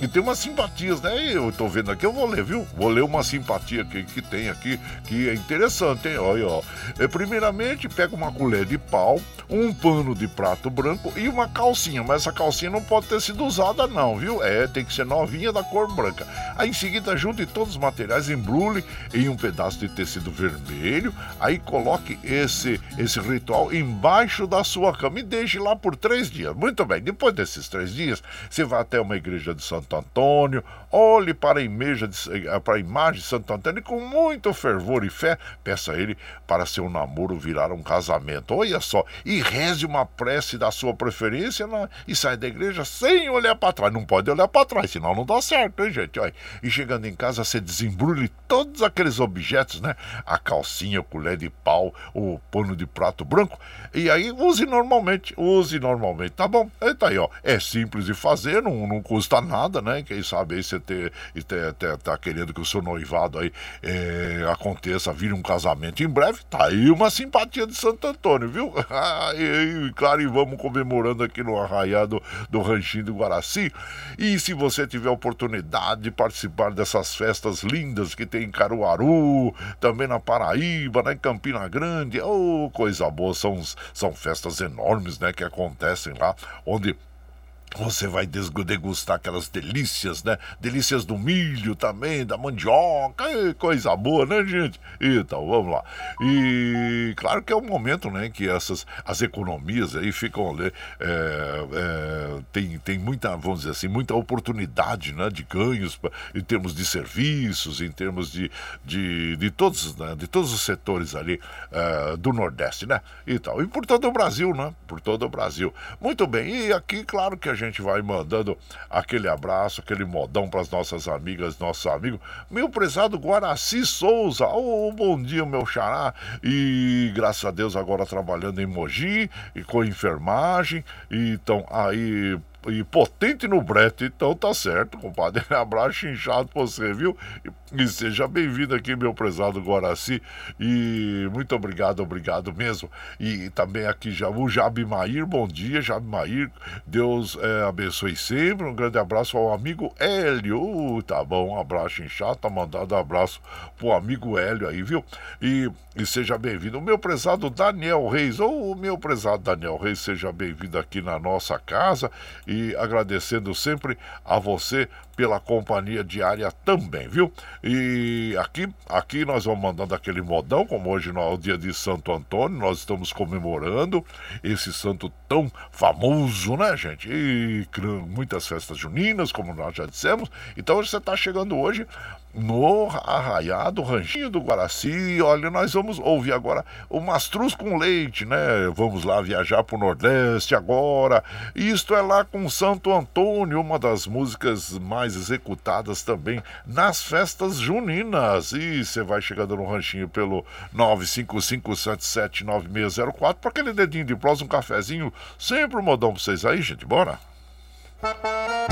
E tem umas simpatias, né? Eu tô vendo aqui, eu vou ler, viu? Vou ler uma simpatia que, que tem aqui, que é interessante, hein? Olha, ó. É, primeiramente, pega uma colher de pau, um pano de prato branco e uma calcinha. Mas essa calcinha não pode ter sido usada, não, viu? É, tem que ser novinha da cor branca. Aí em seguida, junte todos os materiais, embrulhe em um pedaço de tecido vermelho. Aí coloque esse, esse ritual embaixo da sua cama e deixe lá por três dias. Muito bem, depois desses três dias, você vai até uma igreja de Santo Antônio, olhe para a, de, eh, para a imagem de Santo Antônio e com muito fervor e fé, peça a ele para seu namoro virar um casamento. Olha só, e reze uma prece da sua preferência né? e sai da igreja sem olhar para trás. Não pode olhar para trás, senão não dá certo, hein, gente? Olha, e chegando em casa, você desembrulhe todos aqueles objetos, né? A calcinha, o colher de pau, o pano de prato branco, e aí use normalmente, use normalmente, tá bom? Eita aí, ó, é simples de fazer, não, não custa nada, né? Quem sabe aí você ter, ter- ter- tá querendo que o seu noivado aí é, aconteça, vire um casamento em breve, tá aí uma simpatia de Santo Antônio, viu? E, claro, e vamos comemorando aqui no arraiado do Ranchinho do Guaraci. E se você tiver oportunidade de participar dessas festas lindas que tem em Caruaru, também na Paraíba, né, em Campina Grande, oh, coisa boa, são, são festas enormes, né, que acontecem lá, onde você vai degustar aquelas delícias, né? Delícias do milho também, da mandioca, coisa boa, né, gente? Então, vamos lá. E claro que é um momento, né, que essas as economias aí ficam, é, é, tem, tem muita, vamos dizer assim, muita oportunidade, né, de ganhos pra- em termos de serviços, em termos de, de, de todos, né, de todos os setores ali é, do Nordeste, né? E tal. E por todo o Brasil, né? Por todo o Brasil. Muito bem. E aqui, claro que a gente vai mandando aquele abraço, aquele modão para as nossas amigas, nossos amigos. Meu prezado Guaraci Souza. Oh, bom dia, meu xará. E graças a Deus agora trabalhando em Mogi e com enfermagem. E então aí e potente no brete, então tá certo, compadre. Abraço inchado pra você, viu? E, seja bem-vindo aqui, meu prezado Guaraci. E muito obrigado, obrigado mesmo. E também aqui já o Jabi Mair, bom dia, Jabi Mair. Deus eh, abençoe sempre. Um grande abraço ao amigo Hélio. Uh, tá bom, um abraço inchado, tá mandado abraço pro amigo Hélio aí, viu? E, e seja bem-vindo. Meu prezado Daniel Reis, ou o meu prezado Daniel Reis, seja bem-vindo aqui na nossa casa e agradecendo sempre a você pela companhia diária também, viu? E aqui, aqui nós vamos mandando aquele modão, como hoje é o dia de Santo Antônio, nós estamos comemorando esse santo tão famoso, né, gente? E muitas festas juninas, como nós já dissemos. Então você está chegando hoje no arraiado Ranchinho do Guaraci. Olha, nós vamos ouvir agora o Mastruz com Leite, né? Vamos lá viajar pro Nordeste agora. Isto é lá com Santo Antônio, uma das músicas mais executadas também nas festas juninas. E você vai chegando no Ranchinho pelo 955779604 para aquele dedinho de prosa, um cafezinho. Sempre um modão pra vocês aí, gente. Bora? Com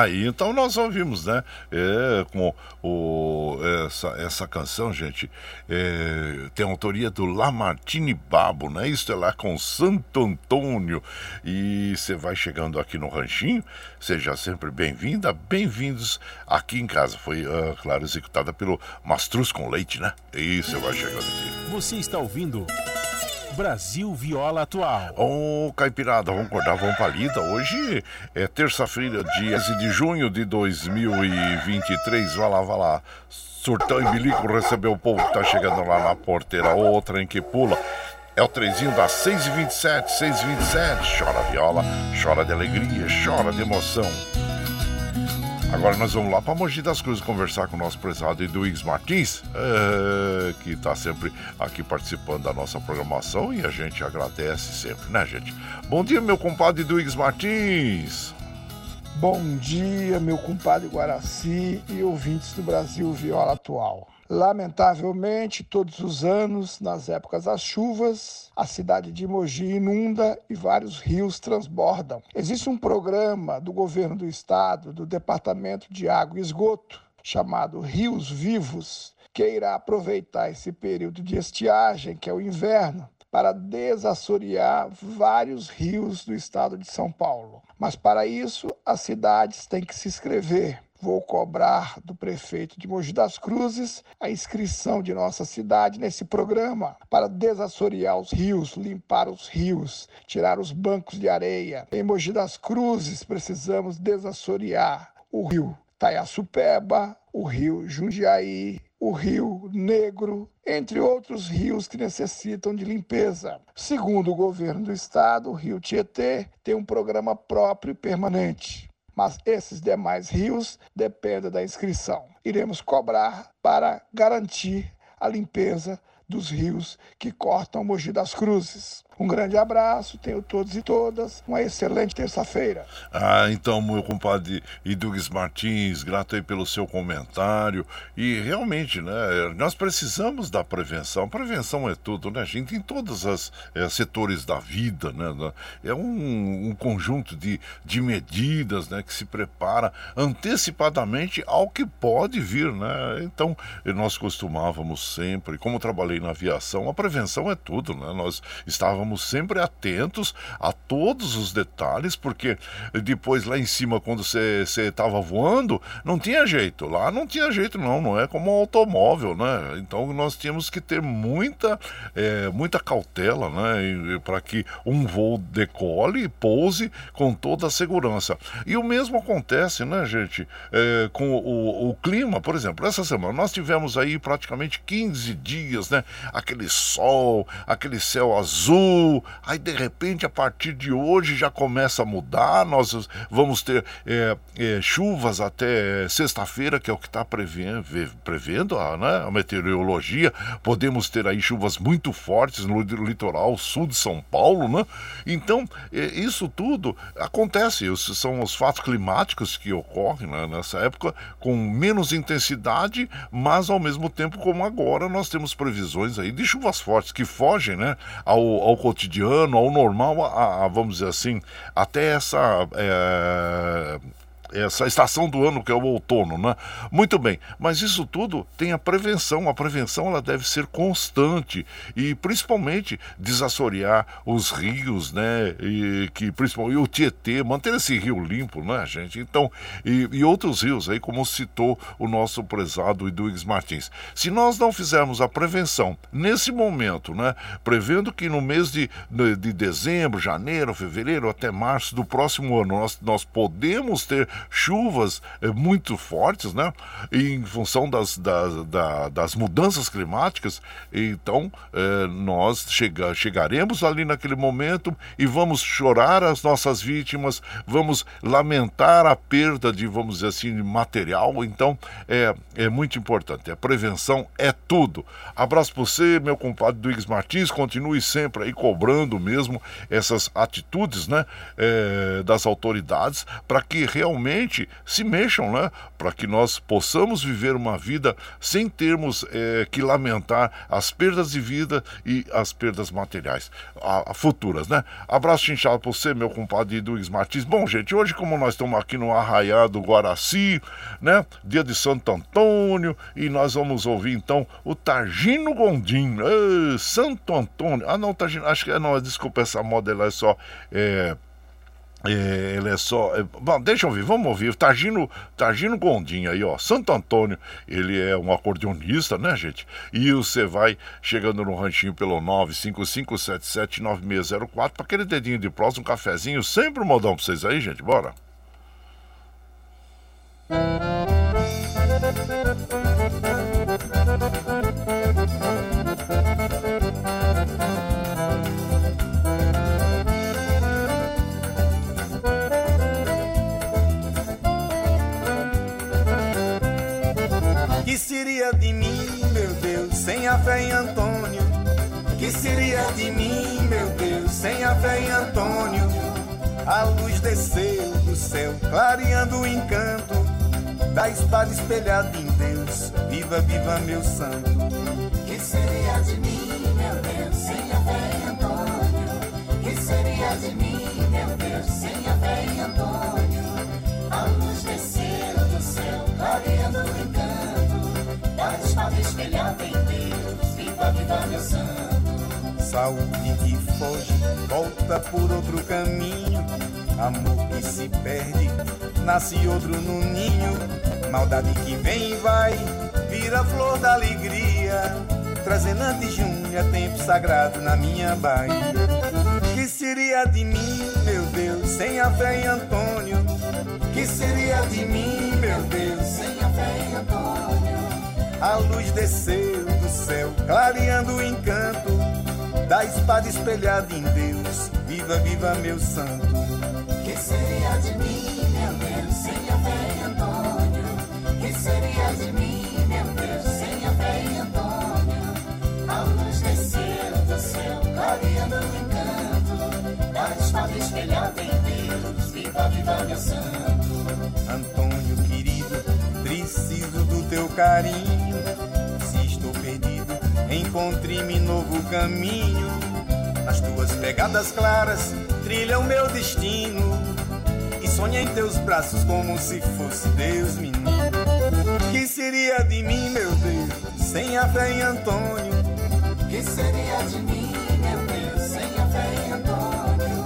Aí então nós ouvimos, né? É, com o, essa, essa canção, gente, é, tem autoria do Lamartine Babo, né? Isso é lá com Santo Antônio. E você vai chegando aqui no Ranchinho, seja sempre bem-vinda, bem-vindos aqui em casa. Foi, ah, claro, executada pelo Mastruz com Leite, né? Isso, você vai chegando aqui. Você está ouvindo Brasil Viola Atual. Ô, Caipirada, vamos acordar, vamos pra lida. Hoje é terça-feira, dia 11 de junho de 2023. Vai lá, vai lá. Surtão e Bilico recebeu o povo que tá chegando lá na porteira. Outra em que pula. É o trenzinho das 6h27, 6h27. Chora viola, chora de alegria, chora de emoção. Agora nós vamos lá para Mogi das Cruzes conversar com o nosso prezado Eduígues Martins, é, que está sempre aqui participando da nossa programação e a gente agradece sempre, né, gente? Bom dia, meu compadre Eduígues Martins. Bom dia, meu compadre Guaraci e ouvintes do Brasil Viola Atual. Lamentavelmente, todos os anos, nas épocas das chuvas, a cidade de Mogi inunda e vários rios transbordam. Existe um programa do governo do estado, do Departamento de Água e Esgoto, chamado Rios Vivos, que irá aproveitar esse período de estiagem, que é o inverno, para desassorear vários rios do estado de São Paulo. Mas para isso, as cidades têm que se inscrever. Vou cobrar do prefeito de Mogi das Cruzes a inscrição de nossa cidade nesse programa para desassorear os rios, limpar os rios, tirar os bancos de areia. Em Mogi das Cruzes, precisamos desassorear o rio Taiaçupeba, o rio Jundiaí, o Rio Negro, entre outros rios que necessitam de limpeza. Segundo o governo do estado, o Rio Tietê tem um programa próprio e permanente. Mas esses demais rios dependem da inscrição. Iremos cobrar para garantir a limpeza dos rios que cortam Mogi das Cruzes. Um grande abraço, tenho todos e todas uma excelente terça-feira. Ah, então, meu compadre Idugues Martins, grato aí pelo seu comentário. E realmente, né, nós precisamos da prevenção. Prevenção é tudo, né, gente? Em todos os é, setores da vida, né? É um, um, conjunto de, de medidas, né, que se prepara antecipadamente ao que pode vir, né? Então, nós costumávamos sempre, como trabalhei na aviação, a prevenção é tudo, né? Nós estávamos estávamos sempre atentos a todos os detalhes, porque depois lá em cima, quando você estava voando, não tinha jeito. Lá não tinha jeito, não, não é como um automóvel, né? Então nós tínhamos que ter muita, é, muita cautela, né? Para que um voo decole e pouse com toda a segurança. E o mesmo acontece, né, gente, é, com o, o clima, por exemplo, essa semana nós tivemos aí praticamente 15 dias, né? Aquele sol, aquele céu azul aí de repente a partir de hoje já começa a mudar, nós vamos ter é, é, chuvas até sexta-feira, que é o que está prevendo, prevendo a, né, a meteorologia, podemos ter aí chuvas muito fortes no litoral sul de São Paulo, né? Então, é, isso tudo acontece, esses são os fatos climáticos que ocorrem né, nessa época com menos intensidade, mas ao mesmo tempo como agora nós temos previsões aí de chuvas fortes que fogem, né, ao, ao cotidiano, ao normal, a, a, vamos dizer assim, até essa é, essa estação do ano que é o outono, né? Muito bem, mas isso tudo tem a prevenção. A prevenção ela deve ser constante e principalmente desassorear os rios, né? E que principalmente o Tietê, manter esse rio limpo, né, gente? Então e, e outros rios aí, como citou o nosso prezado Eduígues Martins. Se nós não fizermos a prevenção nesse momento, né? Prevendo que no mês de, de, de dezembro, janeiro, fevereiro até março do próximo ano nós, nós podemos ter chuvas é, muito fortes, né? em função das, das, da, das mudanças climáticas. Então, é, nós chega, chegaremos ali naquele momento e vamos chorar as nossas vítimas, vamos lamentar a perda de, vamos dizer assim, material. Então, é, é muito importante. A prevenção é tudo. Abraço para você, meu compadre Duígues Martins. Continue sempre aí cobrando mesmo essas atitudes né, é, das autoridades para que realmente realmente se mexam, né? Para que nós possamos viver uma vida sem termos é, que lamentar as perdas de vida e as perdas materiais a, a futuras, né? Abraço inchado para você, meu compadre Luiz Martins. Bom, gente, hoje como nós estamos aqui no Arraiá do Guaraci, né? Dia de Santo Antônio e nós vamos ouvir então o Targino Gondim. Santo Antônio. Ah, não, Targino, acho que é, não, desculpa, essa moda ela é só. É, é, ele é só. É, bom, deixa eu ouvir, vamos ouvir. Targino, Targino Gondim aí, ó. Santo Antônio, ele é um acordeonista, né, gente? E você vai chegando no ranchinho pelo 955779604 para aquele dedinho de próximo, um cafezinho. Sempre um modão pra vocês aí, gente. Bora. Que fé em Antônio? Que seria de mim, meu Deus, sem a fé em Antônio? A luz desceu do céu, clareando o encanto da espada espelhada em Deus. Viva, viva, meu santo. Que seria de mim, meu Deus, sem a fé em Antônio? Que seria de mim, meu Deus, sem a fé em Antônio? A luz desceu espada espelhada em Deus. Viva, viva, meu santo. Saúde que foge, volta por outro caminho. Amor que se perde, nasce outro no ninho. Maldade que vem e vai, vira flor da alegria. Trazendo de junho, é tempo sagrado na minha Bahia. Que seria de mim, meu Deus, sem a fé em Antônio? Que seria de mim, meu Deus, sem a fé em Antônio? A luz desceu do céu, clareando o encanto da espada espelhada em Deus. Viva, viva, meu santo. Que seria de mim, meu Deus, sem a fé em Antônio? Que seria de mim, meu Deus, sem a fé Antônio? A luz desceu do céu, clareando o encanto da espada espelhada em Deus. Viva, viva, meu santo. Antônio querido, preciso do teu carinho. Encontre-me novo caminho. As tuas pegadas claras trilham meu destino. E sonha em teus braços como se fosse Deus, menino. Que seria de mim, meu Deus, sem a fé em Antônio? Que seria de mim, meu Deus, sem a fé em Antônio?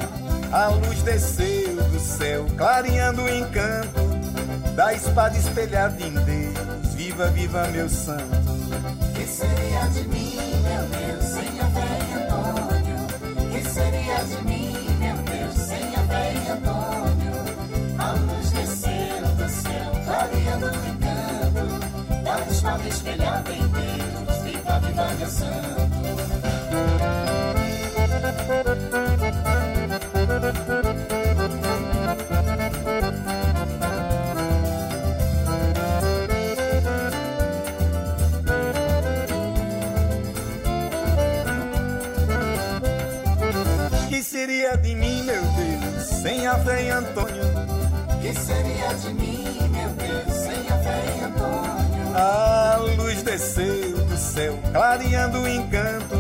A luz desceu do céu, clareando o encanto da espada espelhada em Deus. Viva, viva, meu santo. Seria de mim, meu Deus, sem a fé em Antônio? Que seria de mim, meu Deus, sem a fé em Antônio? A luz desceu do céu, clareando o encanto da espada espelhada em Deus. Viva, viva. Meu Deus, sem a fé em Antônio? Que seria de mim, meu Deus, sem a fé em Antônio? A luz desceu do céu, clareando o encanto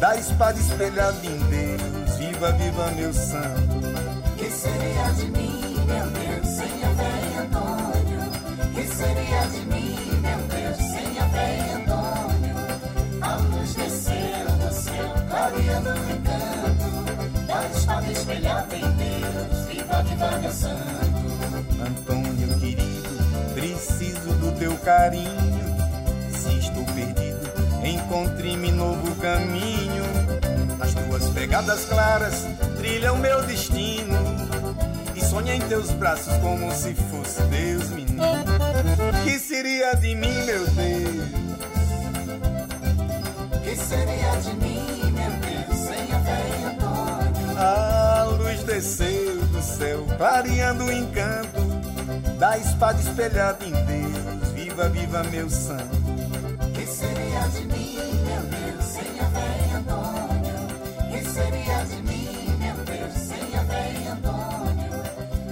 da espada espelhada em Deus. Viva, viva, meu santo. Que seria de mim, meu Deus, sem a fé em Antônio? Que seria de mim, meu Deus, sem a fé em Antônio? A luz desceu do céu, clareando o encanto espada espelhada em Deus. Viva, santo. Antônio querido, preciso do teu carinho. Se estou perdido, encontre-me novo caminho. As tuas pegadas claras trilham meu destino. E sonha em teus braços como se fosse Deus, menino. Que seria de mim, meu Deus? Que seria de mim, desceu do céu, clareando o encanto da espada espelhada em Deus. Viva, viva, meu santo. Que seria de mim, meu Deus, sem a fé Antônio? Que seria de mim, meu Deus, sem a fé Antônio?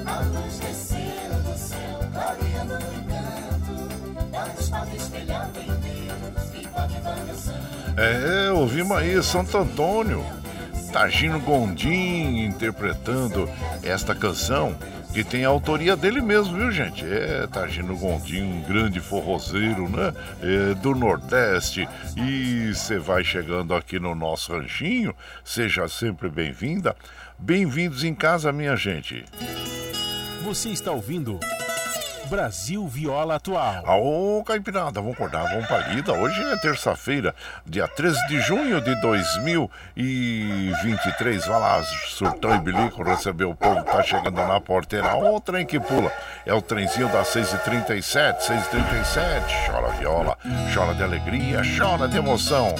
A luz desceu do céu, clareando o encanto da espada espelhada em Deus. Viva, viva, meu santo. É, ouvimos aí Santo Antônio, Tagino Gondim interpretando esta canção que tem a autoria dele mesmo, viu gente? É Tagino Gondim, um grande forrozeiro, né? É, do Nordeste. E você vai chegando aqui no nosso ranchinho, seja sempre bem-vinda. Bem-vindos em casa, minha gente. Você está ouvindo Brasil Viola Atual. Ô, Caipirada, vamos acordar, vamos pra lida. Hoje é terça-feira, dia 13 de junho de 2023. Vai lá, surtão e bilico, receber o povo, tá chegando na porteira. O trem que pula. É o trenzinho das 6h37, 6h37. Chora viola, chora de alegria, chora de emoção.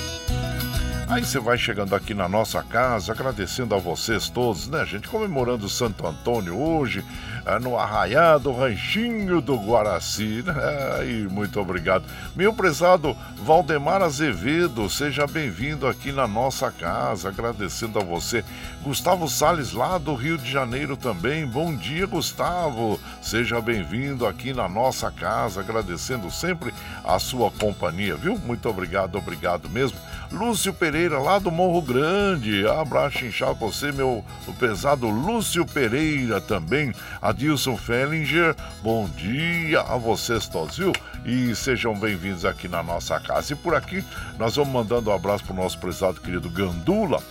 Aí você vai chegando aqui na nossa casa, agradecendo a vocês todos, né, gente? Comemorando Santo Antônio hoje, ah, no arraiado Ranchinho do Guaraci, né? Aí, muito obrigado. Meu prezado Valdemar Azevedo, seja bem-vindo aqui na nossa casa, agradecendo a você. Gustavo Sales, lá do Rio de Janeiro também. Bom dia, Gustavo. Seja bem-vindo aqui na nossa casa, agradecendo sempre a sua companhia, viu? Muito obrigado, obrigado mesmo. Lúcio Pereira, lá do Morro Grande. Abraço inchado pra você, meu pesado Lúcio Pereira também. Adilson Fellinger, bom dia a vocês todos, viu? E sejam bem-vindos aqui na nossa casa. E por aqui, nós vamos mandando um abraço pro nosso prezado querido Gandula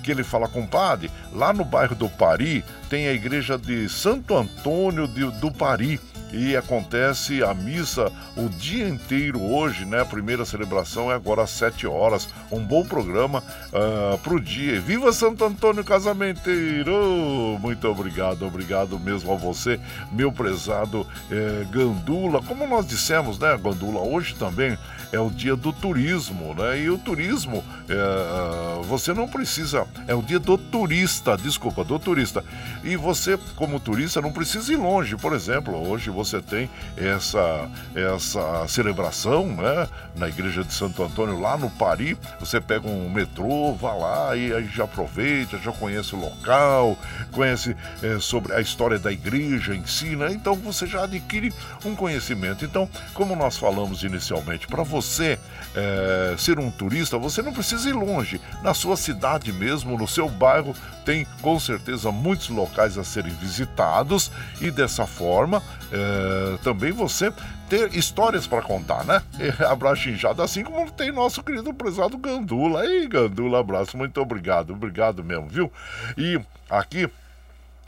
que ele fala, compadre, lá no bairro do Pari tem a igreja de Santo Antônio de, do Pari. E acontece a missa o dia inteiro hoje, né? A primeira celebração é agora às 7 horas. Um bom programa uh, pro dia. Viva Santo Antônio Casamenteiro! Muito obrigado, obrigado mesmo a você, meu prezado eh, Gandula. Como nós dissemos, né, Gandula, hoje também é o dia do turismo, né? E o turismo, é, você não precisa. É o dia do turista, desculpa, do turista. E você, como turista, não precisa ir longe. Por exemplo, hoje você tem essa, essa celebração, né? Na igreja de Santo Antônio, lá no Pari. Você pega um metrô, vá lá e aí já aproveita, já conhece o local, conhece é, sobre a história da igreja em si, né? Então você já adquire um conhecimento. Então, como nós falamos inicialmente, para você é, ser um turista, você não precisa ir longe. Na sua cidade mesmo, no seu bairro, tem com certeza muitos locais a serem visitados e dessa forma é, também você ter histórias para contar, né? Abraço inchado, assim como tem nosso querido prezado Gandula. Aí, Gandula, abraço, muito obrigado, obrigado mesmo, viu? E aqui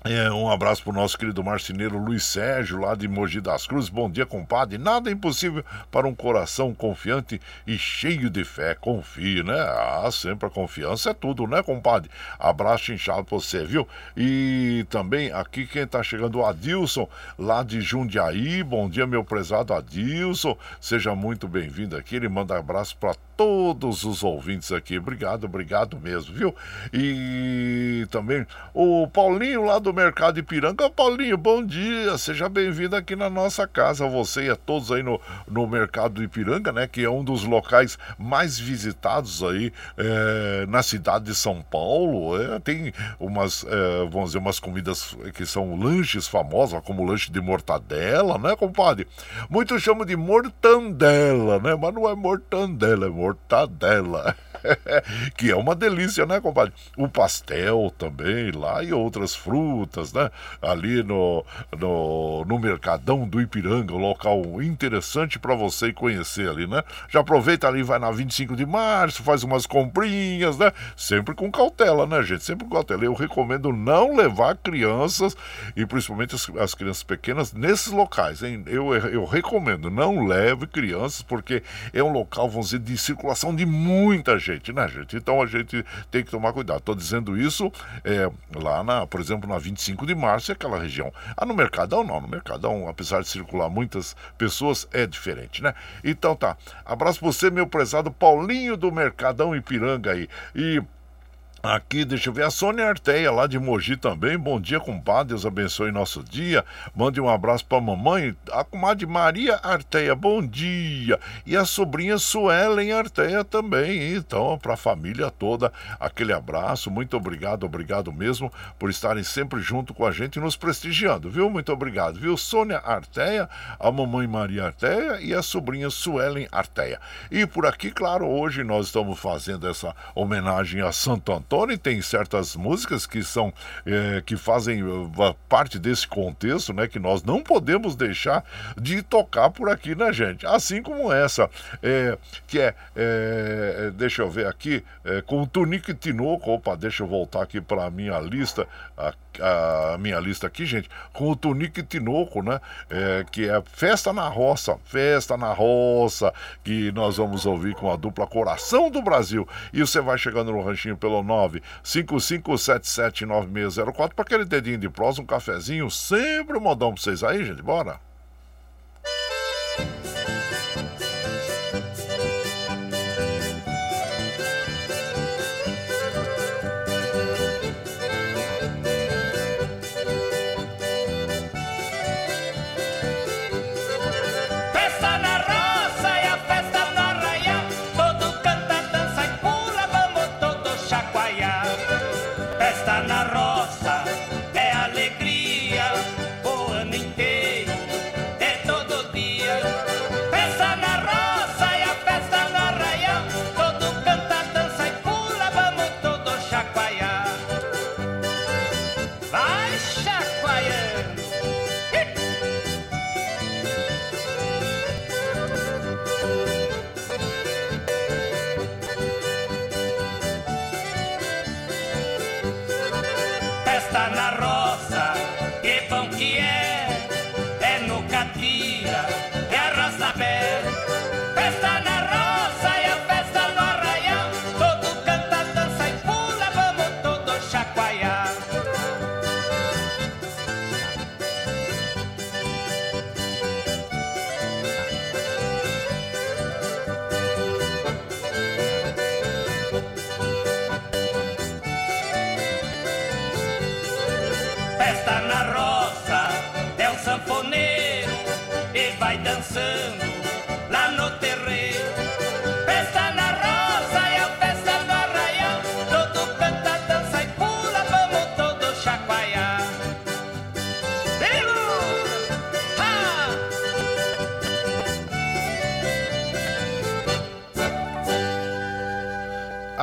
é, um abraço para o nosso querido marceneiro Luiz Sérgio, lá de Mogi das Cruzes. Bom dia, compadre. Nada é impossível para um coração confiante e cheio de fé. Confie, né? Ah, sempre a confiança é tudo, né, compadre? Abraço inchado para você, viu? E também aqui quem está chegando, o Adilson, lá de Jundiaí. Bom dia, meu prezado Adilson. Seja muito bem-vindo aqui. Ele manda abraço para todos os ouvintes aqui. Obrigado, obrigado mesmo, viu? E também o Paulinho lá do Mercado Ipiranga. Paulinho, bom dia, seja bem-vindo aqui na nossa casa. Você e a todos aí no, no Mercado Ipiranga, né? Que é um dos locais mais visitados aí é, na cidade de São Paulo. É, tem umas, é, vamos dizer, umas comidas que são lanches famosas, como lanche de mortadela, né, compadre? Muitos chamam de mortandela, né? Mas não é mortandela, é mortadela. que é uma delícia, né, compadre? O pastel também lá e outras frutas, né? Ali no, no, no Mercadão do Ipiranga, um local interessante para você conhecer ali, né? Já aproveita ali, vai na 25 de março, faz umas comprinhas, né? Sempre com cautela, né, gente? Sempre com cautela. Eu recomendo não levar crianças e principalmente as, as crianças pequenas nesses locais, hein? Eu, eu recomendo, não leve crianças porque é um local, vamos dizer, de circulação de muita gente, né, gente? Então a gente tem que tomar cuidado. Estou dizendo isso é, lá, na, por exemplo, na 25 de março, é aquela região. Ah, no Mercadão não. No Mercadão, apesar de circular muitas pessoas, é diferente, né? Então tá. Abraço pra você, meu prezado Paulinho do Mercadão Ipiranga aí. E. Aqui, deixa eu ver, a Sônia Arteia, lá de Mogi também. Bom dia, compadre. Deus abençoe nosso dia. Mande um abraço pra mamãe. A comadre Maria Arteia, bom dia. E a sobrinha Suelen Arteia também. Então, pra família toda, aquele abraço. Muito obrigado, obrigado mesmo por estarem sempre junto com a gente e nos prestigiando, viu? Muito obrigado, viu? Sônia Arteia, a mamãe Maria Arteia e a sobrinha Suelen Arteia. E por aqui, claro, hoje nós estamos fazendo essa homenagem a Santo Antônio. Tony tem certas músicas que são é, que fazem uh, parte desse contexto, né? Que nós não podemos deixar de tocar por aqui, né, gente? Assim como essa, é, que é, é, deixa eu ver aqui, com o Tunique Tinoco. Opa, deixa eu voltar aqui para a minha lista. A, a, minha lista aqui, gente, com o Tunique Tinoco, né? É, que é Festa na Roça, Festa na Roça, que nós vamos ouvir com a dupla Coração do Brasil. E você vai chegando no ranchinho pelo 955779604 para aquele dedinho de prosa, um cafezinho, sempre um modão para vocês aí, gente. Bora!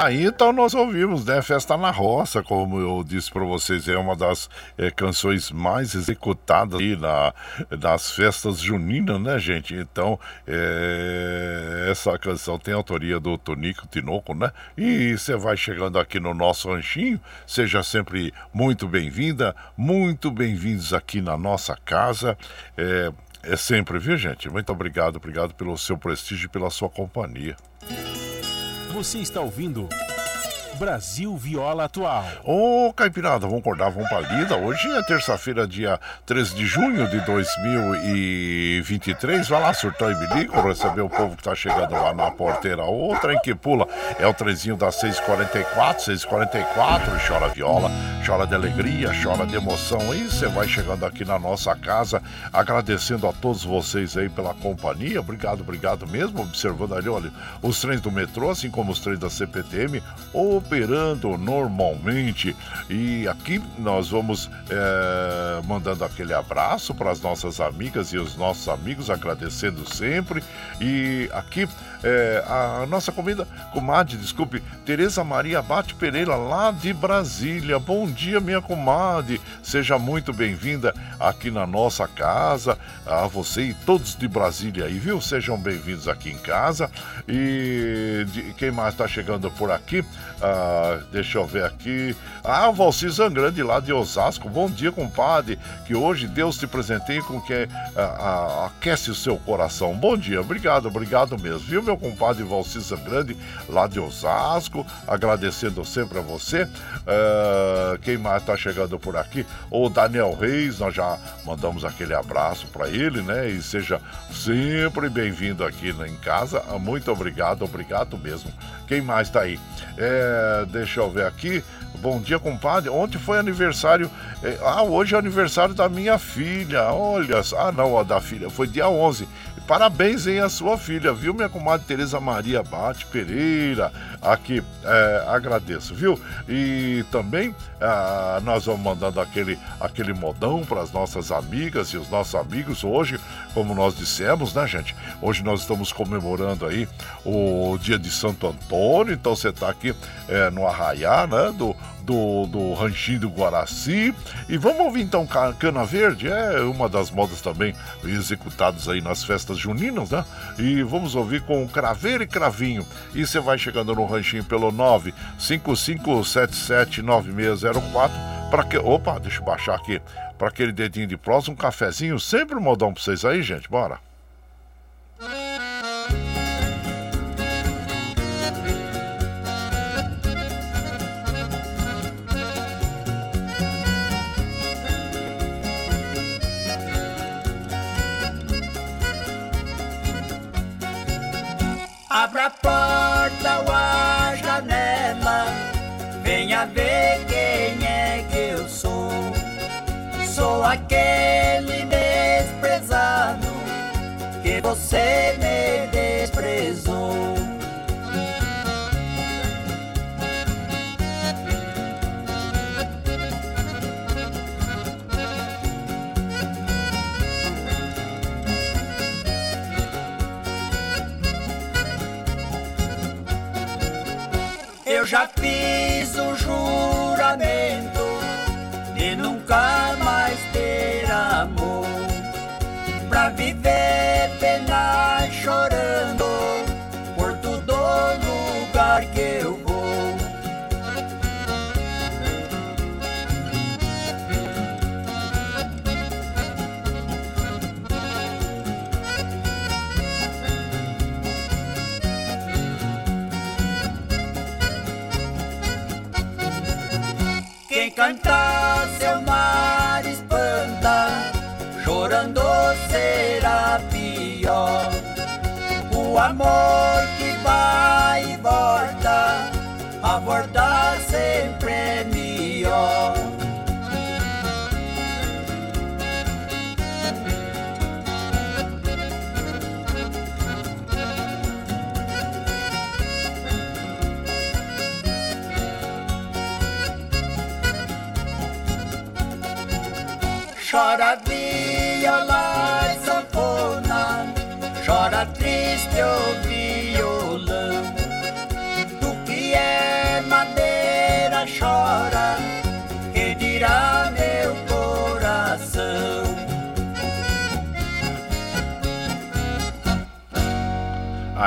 Aí então nós ouvimos, né? Festa na Roça, como eu disse para vocês, é uma das eh, canções mais executadas aí na, nas festas juninas, né, gente? Então, eh, essa canção tem autoria do Tonico Tinoco, né? E você vai chegando aqui no nosso ranchinho, seja sempre muito bem-vinda, muito bem-vindos aqui na nossa casa. É, é sempre, viu, gente? Muito obrigado, obrigado pelo seu prestígio e pela sua companhia. Você está ouvindo Brasil Viola Atual. Ô, Caipirada, vamos acordar, vamos pra lida. Hoje é terça-feira, dia 13 de junho de 2023. Vai lá, surtão e bilico, receber o povo que tá chegando lá na porteira. O trem que pula é o trenzinho das 6h44, 6h44. Chora viola, chora de alegria, chora de emoção. E você vai chegando aqui na nossa casa, agradecendo a todos vocês aí pela companhia. Obrigado, obrigado mesmo. Observando ali, olha, os trens do metrô, assim como os trens da CPTM, operando normalmente. E aqui nós vamos eh, mandando aquele abraço para as nossas amigas e os nossos amigos, agradecendo sempre. E aqui eh, a nossa comida, comadre, desculpe, Tereza Maria Bate Pereira, lá de Brasília. Bom dia, minha comadre. Seja muito bem-vinda aqui na nossa casa. A você e todos de Brasília aí, viu? Sejam bem-vindos aqui em casa. E de- quem mais está chegando por aqui? Ah, deixa eu ver aqui. Ah, Valci Zangrande lá de Osasco. Bom dia, compadre. Que hoje Deus te presenteie com que ah, ah, aquece o seu coração. Bom dia, obrigado, obrigado mesmo. Viu, meu compadre Valci Zangrande lá de Osasco? Agradecendo sempre a você. Ah, quem mais está chegando por aqui? O Daniel Reis, nós já mandamos aquele abraço para ele, né? E seja sempre bem-vindo aqui em casa. Ah, Muito obrigado, obrigado mesmo. Quem mais está aí? É, deixa eu ver aqui. Bom dia, compadre. Ontem foi aniversário. é, ah, hoje é aniversário da minha filha. Olha, ah, não, a da filha. Foi dia 11. Parabéns, hein, a sua filha, viu, minha comadre Tereza Maria Bate Pereira? Aqui, é, agradeço, viu? E também ah, nós vamos mandando aquele, aquele modão para as nossas amigas e os nossos amigos hoje, como nós dissemos, né, gente? Hoje nós estamos comemorando aí o dia de Santo Antônio, então você está aqui é, no Arraiá, né, do, do, do Ranchinho do Guaraci. E vamos ouvir então Ca- Cana Verde, é uma das modas também executadas aí nas festas juninas, né? E vamos ouvir com Craveiro e Cravinho. E você vai chegando no Ranchinho pelo 955779604 para que. Opa, deixa eu baixar aqui. Para aquele dedinho de prosa, um cafezinho, sempre um modão pra vocês aí, gente. Bora. Desprezou. o amor que vai e volta, a voltar sempre é melhor. Chora viola triste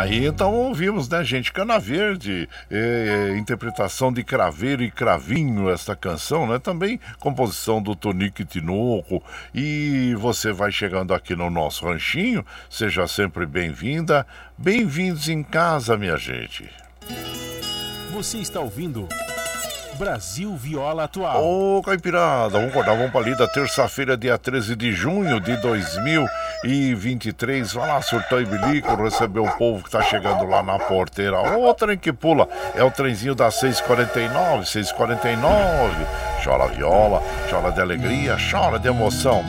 Aí então ouvimos, né, gente? Cana Verde, é, é, interpretação de Craveiro e Cravinho, esta canção, né? Também composição do Tonique Tinoco. E você vai chegando aqui no nosso ranchinho, seja sempre bem-vinda. Bem-vindos em casa, minha gente. Você está ouvindo Brasil Viola Atual. Ô, Caipirada, vamos acordar, vamos pra lida, terça-feira, dia 13 de junho de 2023. Vai lá, surtou e bilico, recebeu o povo que tá chegando lá na porteira. Ô, trem que pula, é o trenzinho das 6h49, 6h49. Chora viola, chora de alegria, chora de emoção.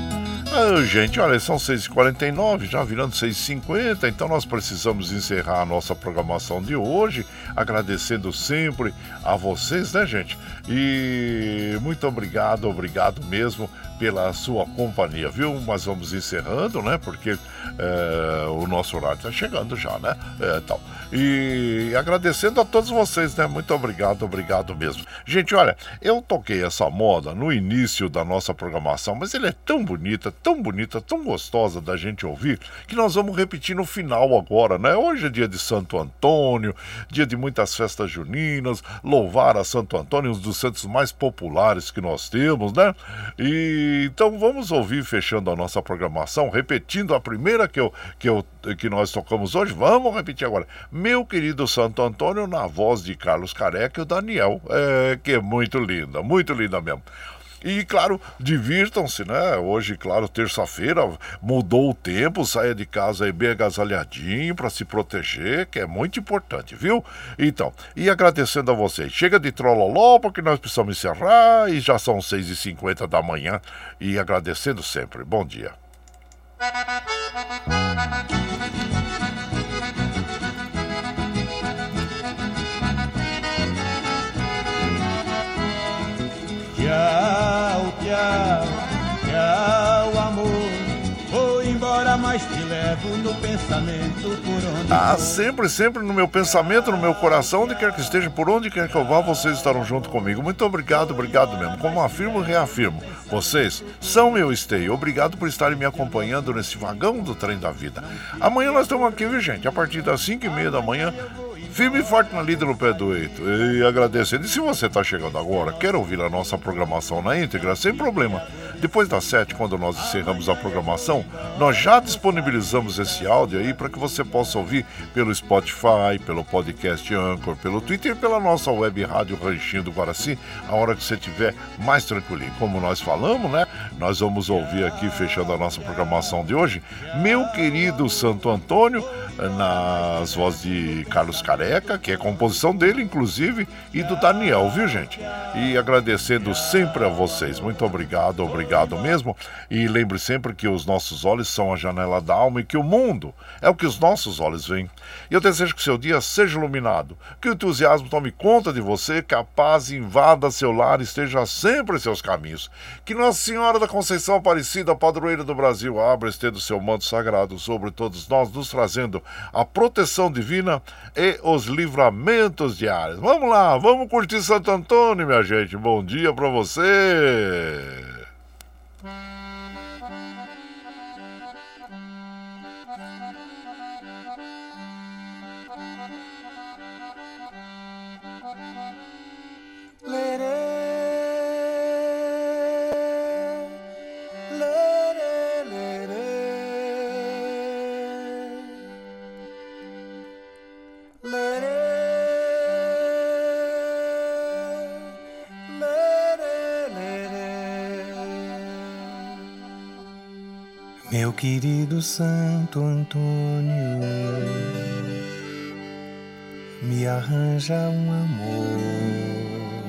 Ah, gente, olha, são 6h49, já virando 6h50, então nós precisamos encerrar a nossa programação de hoje, agradecendo sempre a vocês, né, gente? E muito obrigado, obrigado mesmo pela sua companhia, viu? Mas vamos encerrando, né? Porque é, o nosso horário está chegando já, né? É, tal. E agradecendo a todos vocês, né? Muito obrigado, obrigado mesmo. Gente, olha, eu toquei essa moda no início da nossa programação, mas ele é tão bonita, tão bonita, tão gostosa da gente ouvir, que nós vamos repetir no final agora, né? Hoje é dia de Santo Antônio, dia de muitas festas juninas, louvar a Santo Antônio, um dos santos mais populares que nós temos, né? E então vamos ouvir, fechando a nossa programação, repetindo a primeira que, eu, que, eu, que nós tocamos hoje, vamos repetir agora. Meu querido Santo Antônio, na voz de Carlos Careca e o Daniel, é, que é muito linda, muito linda mesmo. E, claro, divirtam-se, né? Hoje, claro, terça-feira, mudou o tempo, saia de casa aí bem agasalhadinho para se proteger, que é muito importante, viu? Então, e agradecendo a vocês. Chega de trololó, porque nós precisamos encerrar e já são 6h50 da manhã. E agradecendo sempre. Bom dia. Tchau, tchau, tchau, amor. Vou embora, mas te levo no pensamento por onde Ah, sempre, sempre no meu pensamento, no meu coração, onde quer que esteja, por onde quer que eu vá, vocês estarão junto comigo. Muito obrigado, obrigado mesmo. Como afirmo, reafirmo. Vocês são meu esteio. Obrigado por estarem me acompanhando nesse vagão do trem da vida. Amanhã nós estamos aqui, viu, gente? A partir das 5 e meia da manhã, firme e forte na lida no pé do eito. E agradecendo. E se você está chegando agora, quer ouvir a nossa programação na íntegra, sem problema. Depois das 7, quando nós encerramos a programação, nós já disponibilizamos esse áudio aí para que você possa ouvir pelo Spotify, pelo podcast Anchor, pelo Twitter e pela nossa web rádio Ranchinho do Guaraci, a hora que você estiver mais tranquilinho. Como nós falamos, né? Nós vamos ouvir aqui, fechando a nossa programação de hoje, meu querido Santo Antônio, nas vozes de Carlos Careca, que é composição dele, inclusive, e do Daniel, viu, gente? E agradecendo sempre a vocês. Muito obrigado, obrigado mesmo. E lembre sempre que os nossos olhos são a janela da alma e que o mundo é o que os nossos olhos veem. E eu desejo que seu dia seja iluminado, que o entusiasmo tome conta de você, que a paz invada seu lar e esteja sempre em seus caminhos. Que Nossa Senhora da Conceição Aparecida, padroeira do Brasil, abra estendo seu manto sagrado sobre todos nós, nos trazendo a proteção divina e os livramentos diários. Vamos lá, vamos curtir Santo Antônio, minha gente. Bom dia pra você. Santo Antônio, me arranja um amor.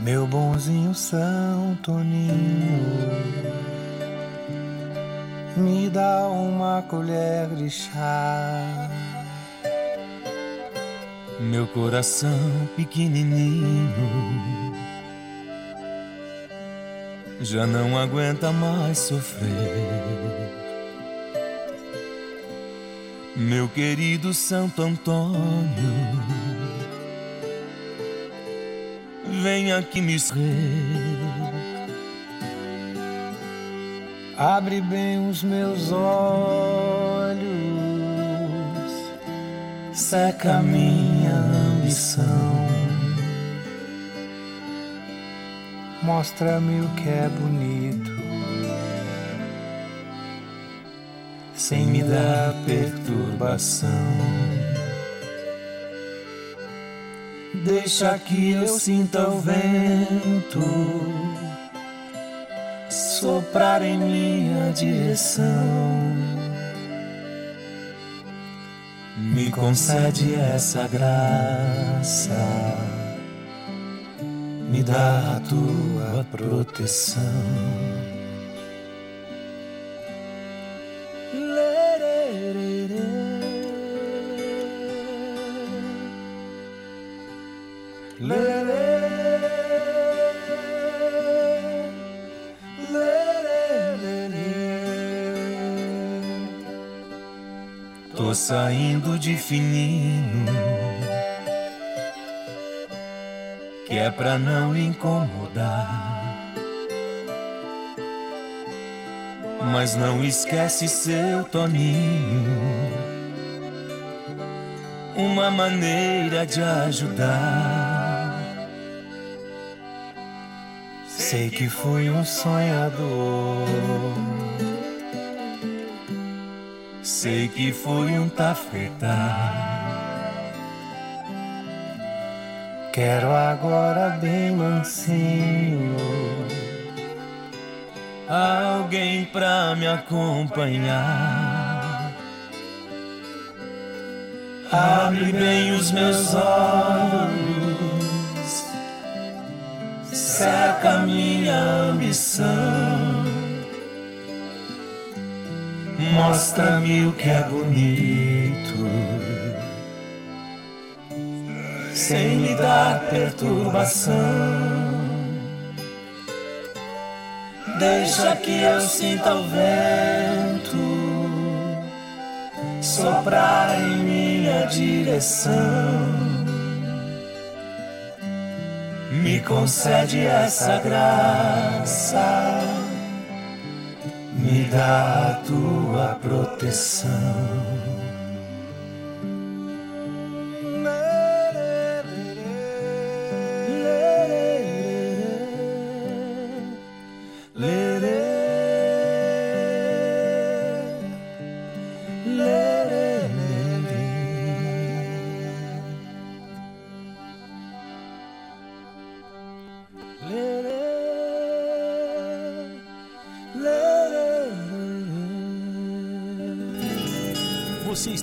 Meu bonzinho São Toninho, me dá uma colher de chá. Meu coração pequenininho já não aguenta mais sofrer. Meu querido Santo Antônio, vem aqui me ser. Abre bem os meus olhos, seca minha ambição. Mostra-me o que é bonito, sem me dar perturbação. Deixa que eu sinta o vento soprar em minha direção. Me concede essa graça, me dá a tua proteção. Tô saindo de fininho, que é pra não incomodar. Mas não esquece seu Toninho, uma maneira de ajudar. Sei que fui um sonhador. Sei que fui um tafetá. Quero agora bem mansinho alguém pra me acompanhar. Abre bem os meus olhos, seca minha ambição. Mostra-me o que é bonito, sem me dar perturbação. Deixa que eu sinta o vento soprar em minha direção. Me concede essa graça me dá a tua proteção.